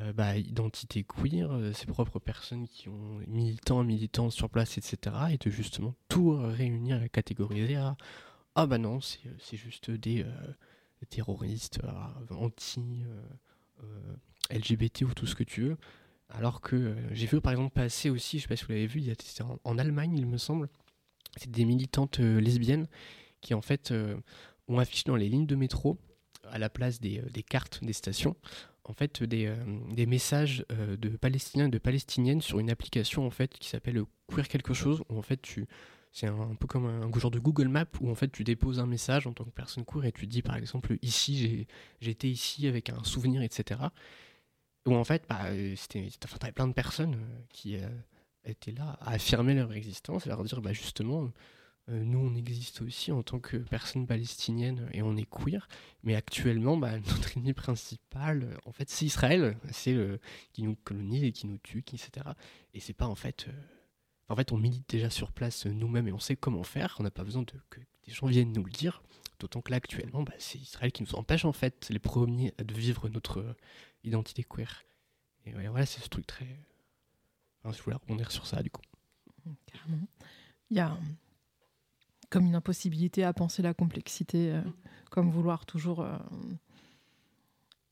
euh, bah, identités queer, euh, ses propres personnes qui ont militants, militants sur place, etc. Et de justement tout réunir et catégoriser à ah bah non, c'est c'est juste des euh, terroristes euh, anti euh, euh, ou tout ce que tu veux. Alors que j'ai vu par exemple passer aussi, je sais pas si vous l'avez vu, c'était en, en Allemagne il me semble, c'est des militantes lesbiennes qui en fait ont affiché dans les lignes de métro à la place des, cartes des stations en fait des, messages de palestiniens et de palestiniennes sur une application en fait qui s'appelle Queer quelque chose où en fait tu c'est un, peu comme un, genre de Google Maps où en fait tu déposes un message en tant que personne queer et tu dis par exemple ici j'étais ici avec un souvenir etc où en fait, bah, euh, c'était, t'avais plein de personnes euh, qui euh, étaient là à affirmer leur existence, à leur dire, bah, justement, nous, on existe aussi en tant que personnes palestiniennes et on est queer. Mais actuellement, bah, (laughs) notre ennemi principal, en fait, c'est Israël. C'est qui nous colonise et qui nous tue, etc. Et c'est pas en fait. En fait, on milite déjà sur place euh, nous-mêmes et on sait comment faire. On n'a pas besoin de, que des gens viennent nous le dire. D'autant que là, actuellement, bah, c'est Israël qui nous empêche, en fait, les premiers de vivre notre euh, identité queer. Et ouais, voilà, c'est ce truc très. Enfin, je voulais rebondir sur ça, du coup. Carrément. Il y a euh, comme une impossibilité à penser la complexité, euh, comme vouloir toujours, euh,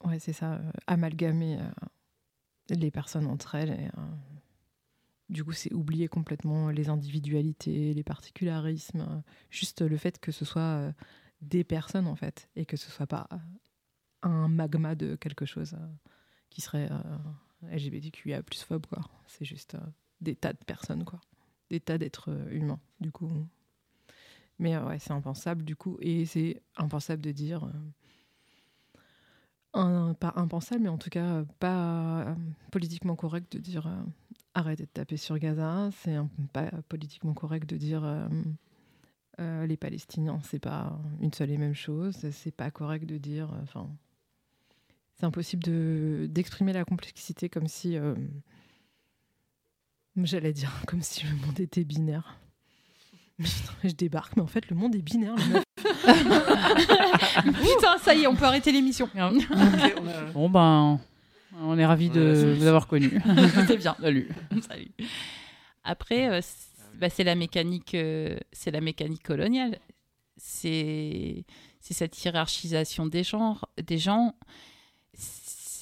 ouais, c'est ça, euh, amalgamer euh, les personnes entre elles. Et, euh, du coup, c'est oublier complètement les individualités, les particularismes, juste le fait que ce soit euh, des personnes en fait, et que ce soit pas euh, un magma de quelque chose euh, qui serait LGBTQIA plus phobe quoi. C'est juste des tas de personnes quoi, des tas d'êtres humains du coup. Mais ouais, c'est impensable du coup, et c'est impensable de dire. un- pas impensable, mais en tout cas pas politiquement correct de dire arrêtez de taper sur Gaza. C'est pas politiquement correct de dire euh, euh, les Palestiniens, c'est pas une seule et même chose. C'est pas correct de dire. euh, Enfin, c'est impossible de d'exprimer la complexité comme si. euh, J'allais dire (laughs) comme si le monde était binaire. (laughs) Je débarque, mais en fait, le monde est binaire. (laughs) Putain, ça y est, on peut arrêter l'émission. Bon ben, on est ravis de vous avoir connu. (laughs) C'est bien. (laughs) Salut. Salut. Après, euh, c'est bah, c'est la mécanique, euh, c'est la mécanique coloniale. C'est cette hiérarchisation des genres, des gens.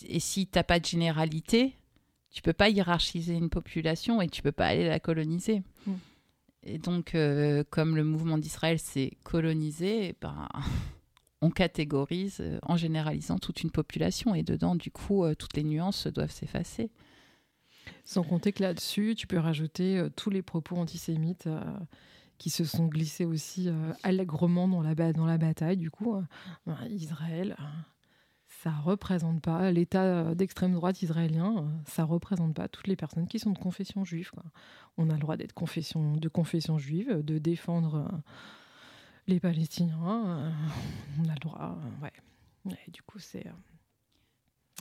Et si t'as pas de généralité, tu peux pas hiérarchiser une population et tu peux pas aller la coloniser. Mm. Et donc, euh, comme le mouvement d'Israël s'est colonisé, ben, on catégorise euh, en généralisant toute une population et dedans, du coup, euh, toutes les nuances doivent s'effacer. Sans compter que là-dessus, tu peux rajouter euh, tous les propos antisémites qui se sont glissés aussi allègrement dans la, dans la bataille. Du coup, ben, Israël, ça représente pas l'État d'extrême droite israélien, ça représente pas toutes les personnes qui sont de confession juive. On a le droit d'être de confession juive, de défendre les Palestiniens. euh, on a le droit, euh, ouais. Du coup, c'est. euh,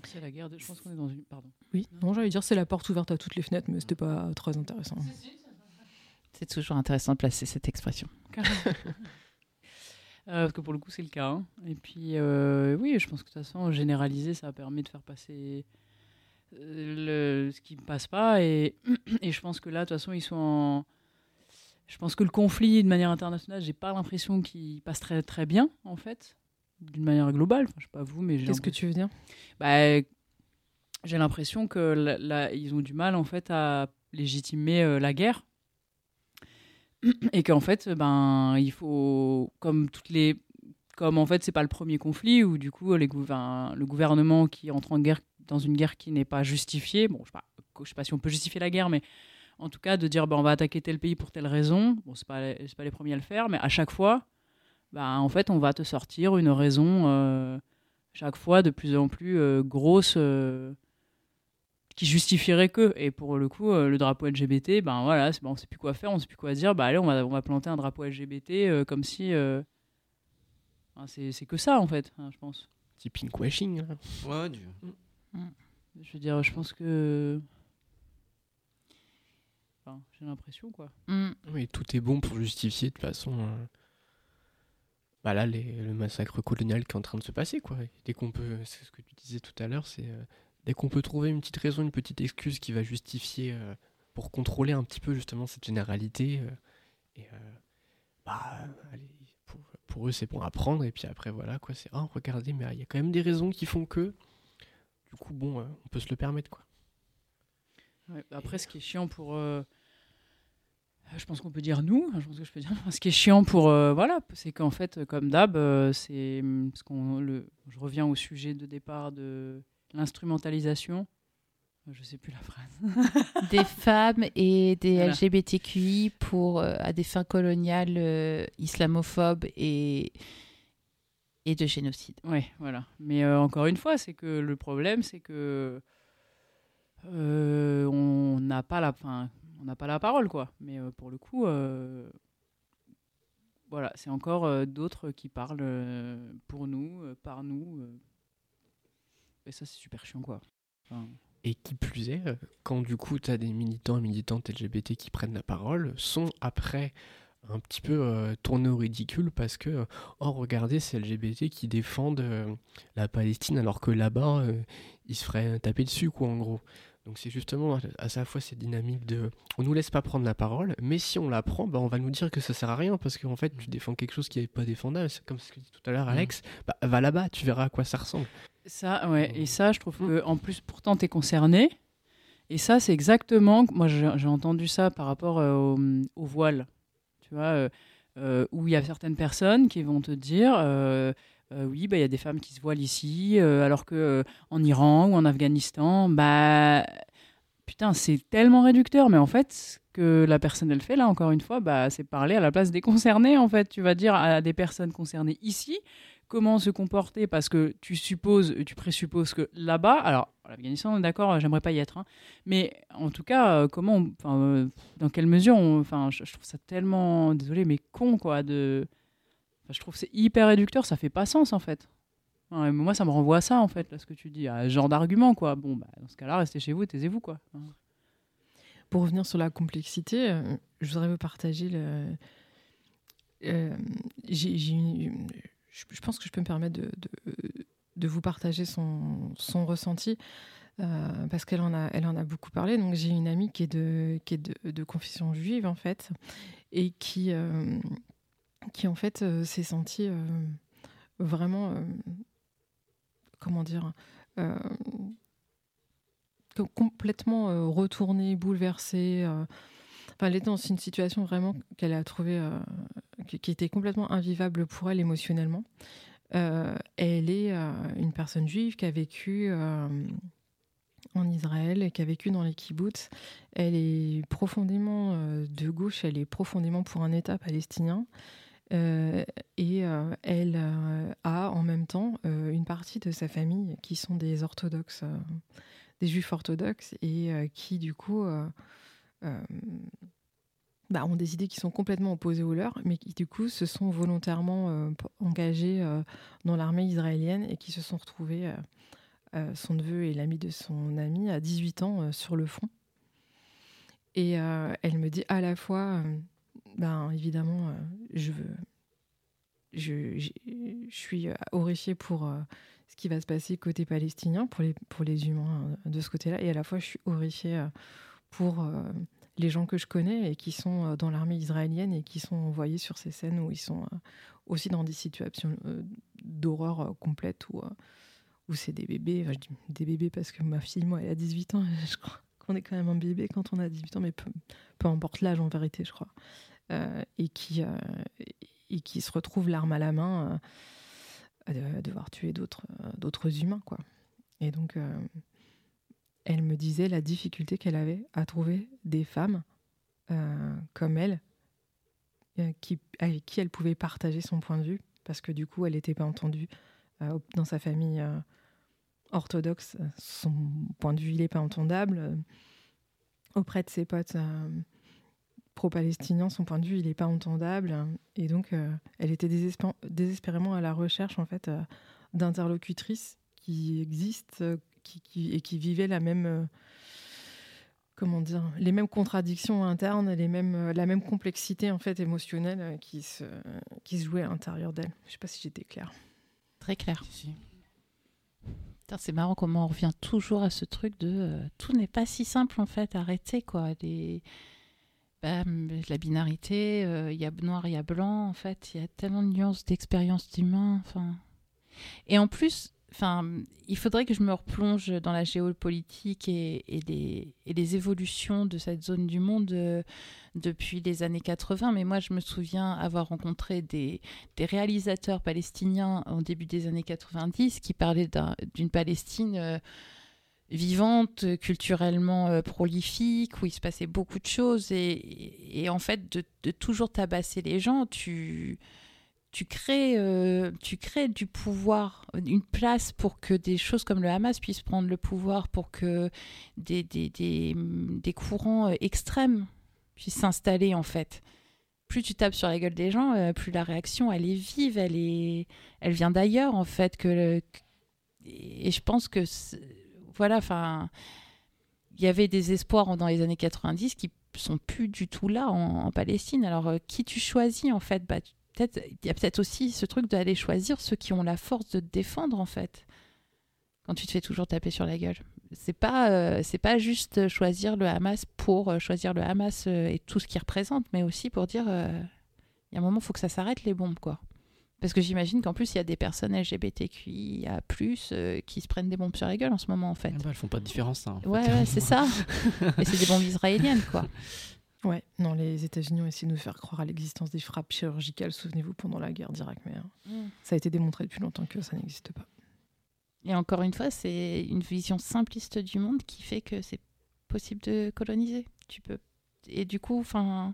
C'est la guerre. De... Je pense qu'on est dans une. Pardon. Oui, non, j'allais dire c'est la porte ouverte à toutes les fenêtres, mais c'était pas très intéressant. C'est toujours intéressant de placer cette expression. (laughs) Euh, parce que pour le coup, c'est le cas. hein. Et puis, euh, oui, je pense que de toute façon, généraliser, ça permet de faire passer le, ce qui ne passe pas. Et, (clears throat) et je pense que là, de toute façon, ils sont en. Je pense que le conflit, de manière internationale, j'ai pas l'impression qu'il passe très, très bien, en fait, d'une manière globale. Enfin, je sais pas vous, mais Qu'est-ce que tu veux dire? Bah, j'ai l'impression que ils ont du mal en fait à légitimer euh, la guerre et qu'en fait ben il faut comme toutes les comme en fait c'est pas le premier conflit où du coup les le gouvernement qui entre en guerre dans une guerre qui n'est pas justifiée bon je sais pas je sais pas si on peut justifier la guerre mais en tout cas de dire ben, on va attaquer tel pays pour telle raison. Bon c'est pas les- c'est pas les premiers à le faire mais à chaque fois ben, en fait on va te sortir une raison euh, chaque fois de plus en plus euh, grosse euh, qui justifierait que. Et pour le coup euh, le drapeau LGBT ben voilà c'est- ben, on sait plus quoi faire on sait plus quoi dire. Bah allez on va on va planter un drapeau LGBT euh, comme si euh, enfin, c'est c'est que ça en fait hein, je pense. Petit pinkwashing. là. Ouais, du... je veux dire je pense que enfin, j'ai l'impression quoi Mm. Oui, tout est bon pour justifier de toute façon. euh, Bah là, les- le massacre colonial qui est en train de se passer, quoi. Et Dès qu'on peut, c'est ce que tu disais tout à l'heure, c'est euh, dès qu'on peut trouver une petite raison, une petite excuse qui va justifier euh, pour contrôler un petit peu justement cette généralité. euh, et euh, bah, allez, pour, pour eux, c'est bon à prendre. Et puis après, voilà, quoi. C'est ah, regardez, mais il y a quand même des raisons qui font que. Du coup, bon, on peut se le permettre, quoi. Ouais, après, ce qui est chiant pour. euh, je pense qu'on peut dire nous, hein, je pense que je peux dire. (laughs) Ce qui est chiant pour. euh, voilà, c'est qu'en fait, comme d'hab, euh, c'est. parce qu'on le- Je reviens au sujet de départ de l'instrumentalisation. Je sais plus la phrase. (laughs) des femmes et des Voilà. LGBTQI pour, euh, à des fins coloniales islamophobes et, et de génocide. Ouais, voilà. Mais encore une fois, c'est que le problème, c'est que euh, on n'a pas la, enfin, on n'a pas la parole, quoi. Mais euh, pour le coup, euh, voilà, c'est encore d'autres qui parlent pour nous, par nous. Et ça, c'est super chiant, Et qui plus est, quand du coup tu as des militants et militantes LGBT qui prennent la parole, sont après un petit peu euh, tournés au ridicule parce que, oh regardez, c'est LGBT qui défendent la Palestine alors que là-bas, ils se feraient taper dessus, quoi, en gros. Donc c'est justement à- sa fois cette dynamique de on nous laisse pas prendre la parole, mais si on la prend, bah, on va nous dire que ça sert à rien parce qu'en fait tu défends quelque chose qui n'est pas défendable. C'est comme ce que dit tout à l'heure Alex, bah, va là-bas, tu verras à quoi ça ressemble. Ça, ouais. Et ça, je trouve que en plus, pourtant, tu es concerné. Et ça, c'est exactement. Moi, j'ai entendu ça par rapport euh, au, au voile. Tu vois, euh, euh, où il y a certaines personnes qui vont te dire euh, euh, oui, bah, il y a des femmes qui se voilent ici, euh, alors que euh, en Iran ou en Afghanistan, bah. Putain, c'est tellement réducteur, mais en fait, ce que la personne elle fait là, encore une fois, bah, c'est parler à la place des concernés. En fait, tu vas dire à des personnes concernées ici comment se comporter parce que tu supposes, tu présupposes que là-bas, alors l'Afghanistan, d'accord, j'aimerais pas y être, hein, mais en tout cas, euh, comment, euh, dans quelle mesure, enfin, je, je trouve ça tellement, désolé, mais con quoi, de, je trouve c'est hyper réducteur, ça fait pas sens en fait. Moi, ça me renvoie à ça en fait, là, ce que tu dis, à ce genre d'argument quoi. Bon, bah, dans ce cas-là, restez chez vous, taisez-vous quoi. Pour revenir sur la complexité, euh, je voudrais vous partager euh, je, pense que je peux me permettre de, vous partager son, ressenti euh, parce qu'elle en, a, elle en a beaucoup parlé. Donc j'ai une amie qui est de, confession juive en fait et qui, qui en fait euh, s'est sentie euh, vraiment. euh, comment dire com- complètement retournée, bouleversée. Enfin, elle était dans une situation vraiment qu'elle a trouvée qui, était complètement invivable pour elle émotionnellement. Elle est une personne juive qui a vécu en Israël et qui a vécu dans les kibbutz. Elle est profondément de gauche, elle est profondément pour un État palestinien. Euh, et euh, elle euh, a en même temps une partie de sa famille qui sont des orthodoxes, des juifs orthodoxes, et qui du coup bah, ont des idées qui sont complètement opposées aux leurs, mais qui du coup se sont volontairement euh, engagés dans l'armée israélienne et qui se sont retrouvés, son neveu et l'ami de son ami, à 18 ans sur le front. Et elle me dit à la fois, ben évidemment, euh, je suis euh, horrifiée pour euh, ce qui va se passer côté palestinien, pour les, humains de ce côté-là, et à la fois je suis horrifiée pour les gens que je connais et qui sont dans l'armée israélienne et qui sont envoyés sur ces scènes où ils sont aussi dans des situations d'horreur complète où, c'est des bébés. Enfin, je dis des bébés parce que ma fille, moi, elle a 18 ans. (laughs) Je crois qu'on est quand même un bébé quand on a 18 ans, mais peu importe l'âge en vérité, je crois. Euh, et, qui, euh, et qui se retrouvent l'arme à la main euh, à devoir tuer d'autres humains, quoi. Et donc, elle me disait la difficulté qu'elle avait à trouver des femmes comme elle, qui, avec qui elle pouvait partager son point de vue, parce que du coup, elle n'était pas entendue dans sa famille orthodoxe. Son point de vue, il n'est pas entendable. Auprès de ses potes pro-palestiniens, son point de vue, il n'est pas entendable. Et donc, euh, elle était désespé- désespérément à la recherche, en fait, euh, d'interlocutrices qui existent euh, qui, qui- et qui vivaient la même... euh, comment dire, les mêmes contradictions internes, les mêmes, euh, la même complexité en fait émotionnelle euh, qui se, qui se jouait à l'intérieur d'elle. Je sais pas si j'étais claire. Très clair. Putain, C'est marrant comment on revient toujours à ce truc de euh, tout n'est pas si simple en fait, arrêtez quoi. Les... la binarité, euh, il y a noir, il y a blanc en fait, il y a tellement de nuances d'expérience d'humain. Et en plus, il faudrait que je me replonge dans la géopolitique et, et, les, et les évolutions de cette zone du monde euh, depuis les années 80. Mais moi, je me souviens avoir rencontré des, des réalisateurs palestiniens au début des années 90 qui parlaient d'un- d'une Palestine euh, vivante, culturellement euh, prolifique, où il se passait beaucoup de choses. Et, en fait, de, toujours tabasser les gens, tu tu crées, euh, tu crées du pouvoir, une place pour que des choses comme le Hamas puissent prendre le pouvoir, pour que des, courants euh, extrêmes puissent s'installer en fait. Plus tu tapes sur la gueule des gens, plus la réaction elle est vive, elle vient d'ailleurs en fait et je pense que voilà, enfin, il y avait des espoirs dans les années 90 qui sont plus du tout là en, Palestine. Alors euh, qui tu choisis en fait? Bah, peut-être il y a peut-être aussi ce truc d'aller choisir ceux qui ont la force de te défendre en fait. Quand tu te fais toujours taper sur la gueule, c'est pas euh, c'est pas juste choisir le Hamas pour euh, choisir le Hamas et tout ce qu'il représente, mais aussi pour dire il y a un moment faut que ça s'arrête les bombes quoi. Parce que j'imagine qu'en plus il y a des personnes LGBTQIA+ euh, qui se prennent des bombes sur la gueule en ce moment en fait. Ah bah, elles font pas de différence. hein, Ouais, fait. ouais, c'est ça. (laughs) Et c'est des bombes israéliennes, quoi. Ouais, non, les États-Unis ont essayé de nous faire croire à l'existence des frappes chirurgicales, souvenez-vous, pendant la guerre d'Irak, mais hein, Mm. ça a été démontré depuis longtemps que ça n'existe pas. Et encore une fois, c'est une vision simpliste du monde qui fait que c'est possible de coloniser. Tu peux. Et du coup, enfin,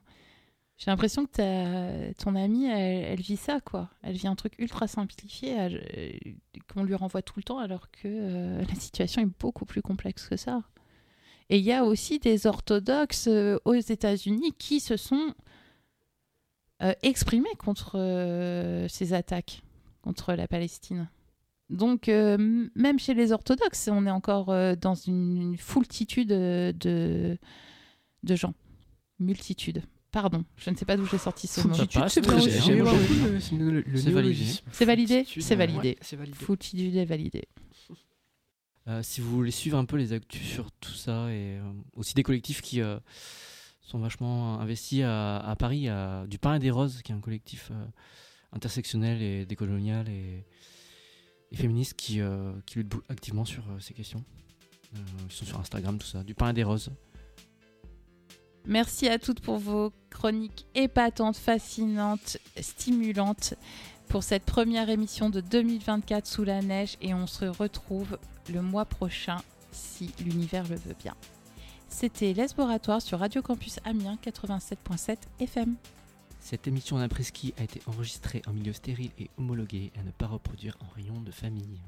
j'ai l'impression que ton amie, elle, vit ça, quoi. Elle vit un truc ultra simplifié euh, qu'on lui renvoie tout le temps, alors que euh, la situation est beaucoup plus complexe que ça. Et il y a aussi des orthodoxes euh, aux États-Unis qui se sont exprimés contre ces attaques contre la Palestine. Donc, même chez les orthodoxes, on est encore dans une, une foultitude de, de gens. Multitude. Pardon, je ne sais pas d'où j'ai sorti ce mot. C'est validé. C'est validé C'est validé. Foultitude est validé. Euh, si vous voulez suivre un peu les actus sur tout ça et euh, aussi des collectifs qui euh, sont vachement investis à, à Paris, à du Pain et des Roses, qui est un collectif intersectionnel et décolonial et, et féministe qui, euh, qui lutte activement sur euh, ces questions. Euh, ils sont sur Instagram, tout ça, du Pain et des Roses. Merci à toutes pour vos chroniques épatantes, fascinantes, stimulantes pour cette première émission de 2024 sous la neige et on se retrouve le mois prochain si l'univers le veut bien. C'était l'Esboratoire sur Radio Campus Amiens 87.7 FM. Cette émission en après-ski a été enregistrée en milieu stérile et homologuée à ne pas reproduire en rayon de famille.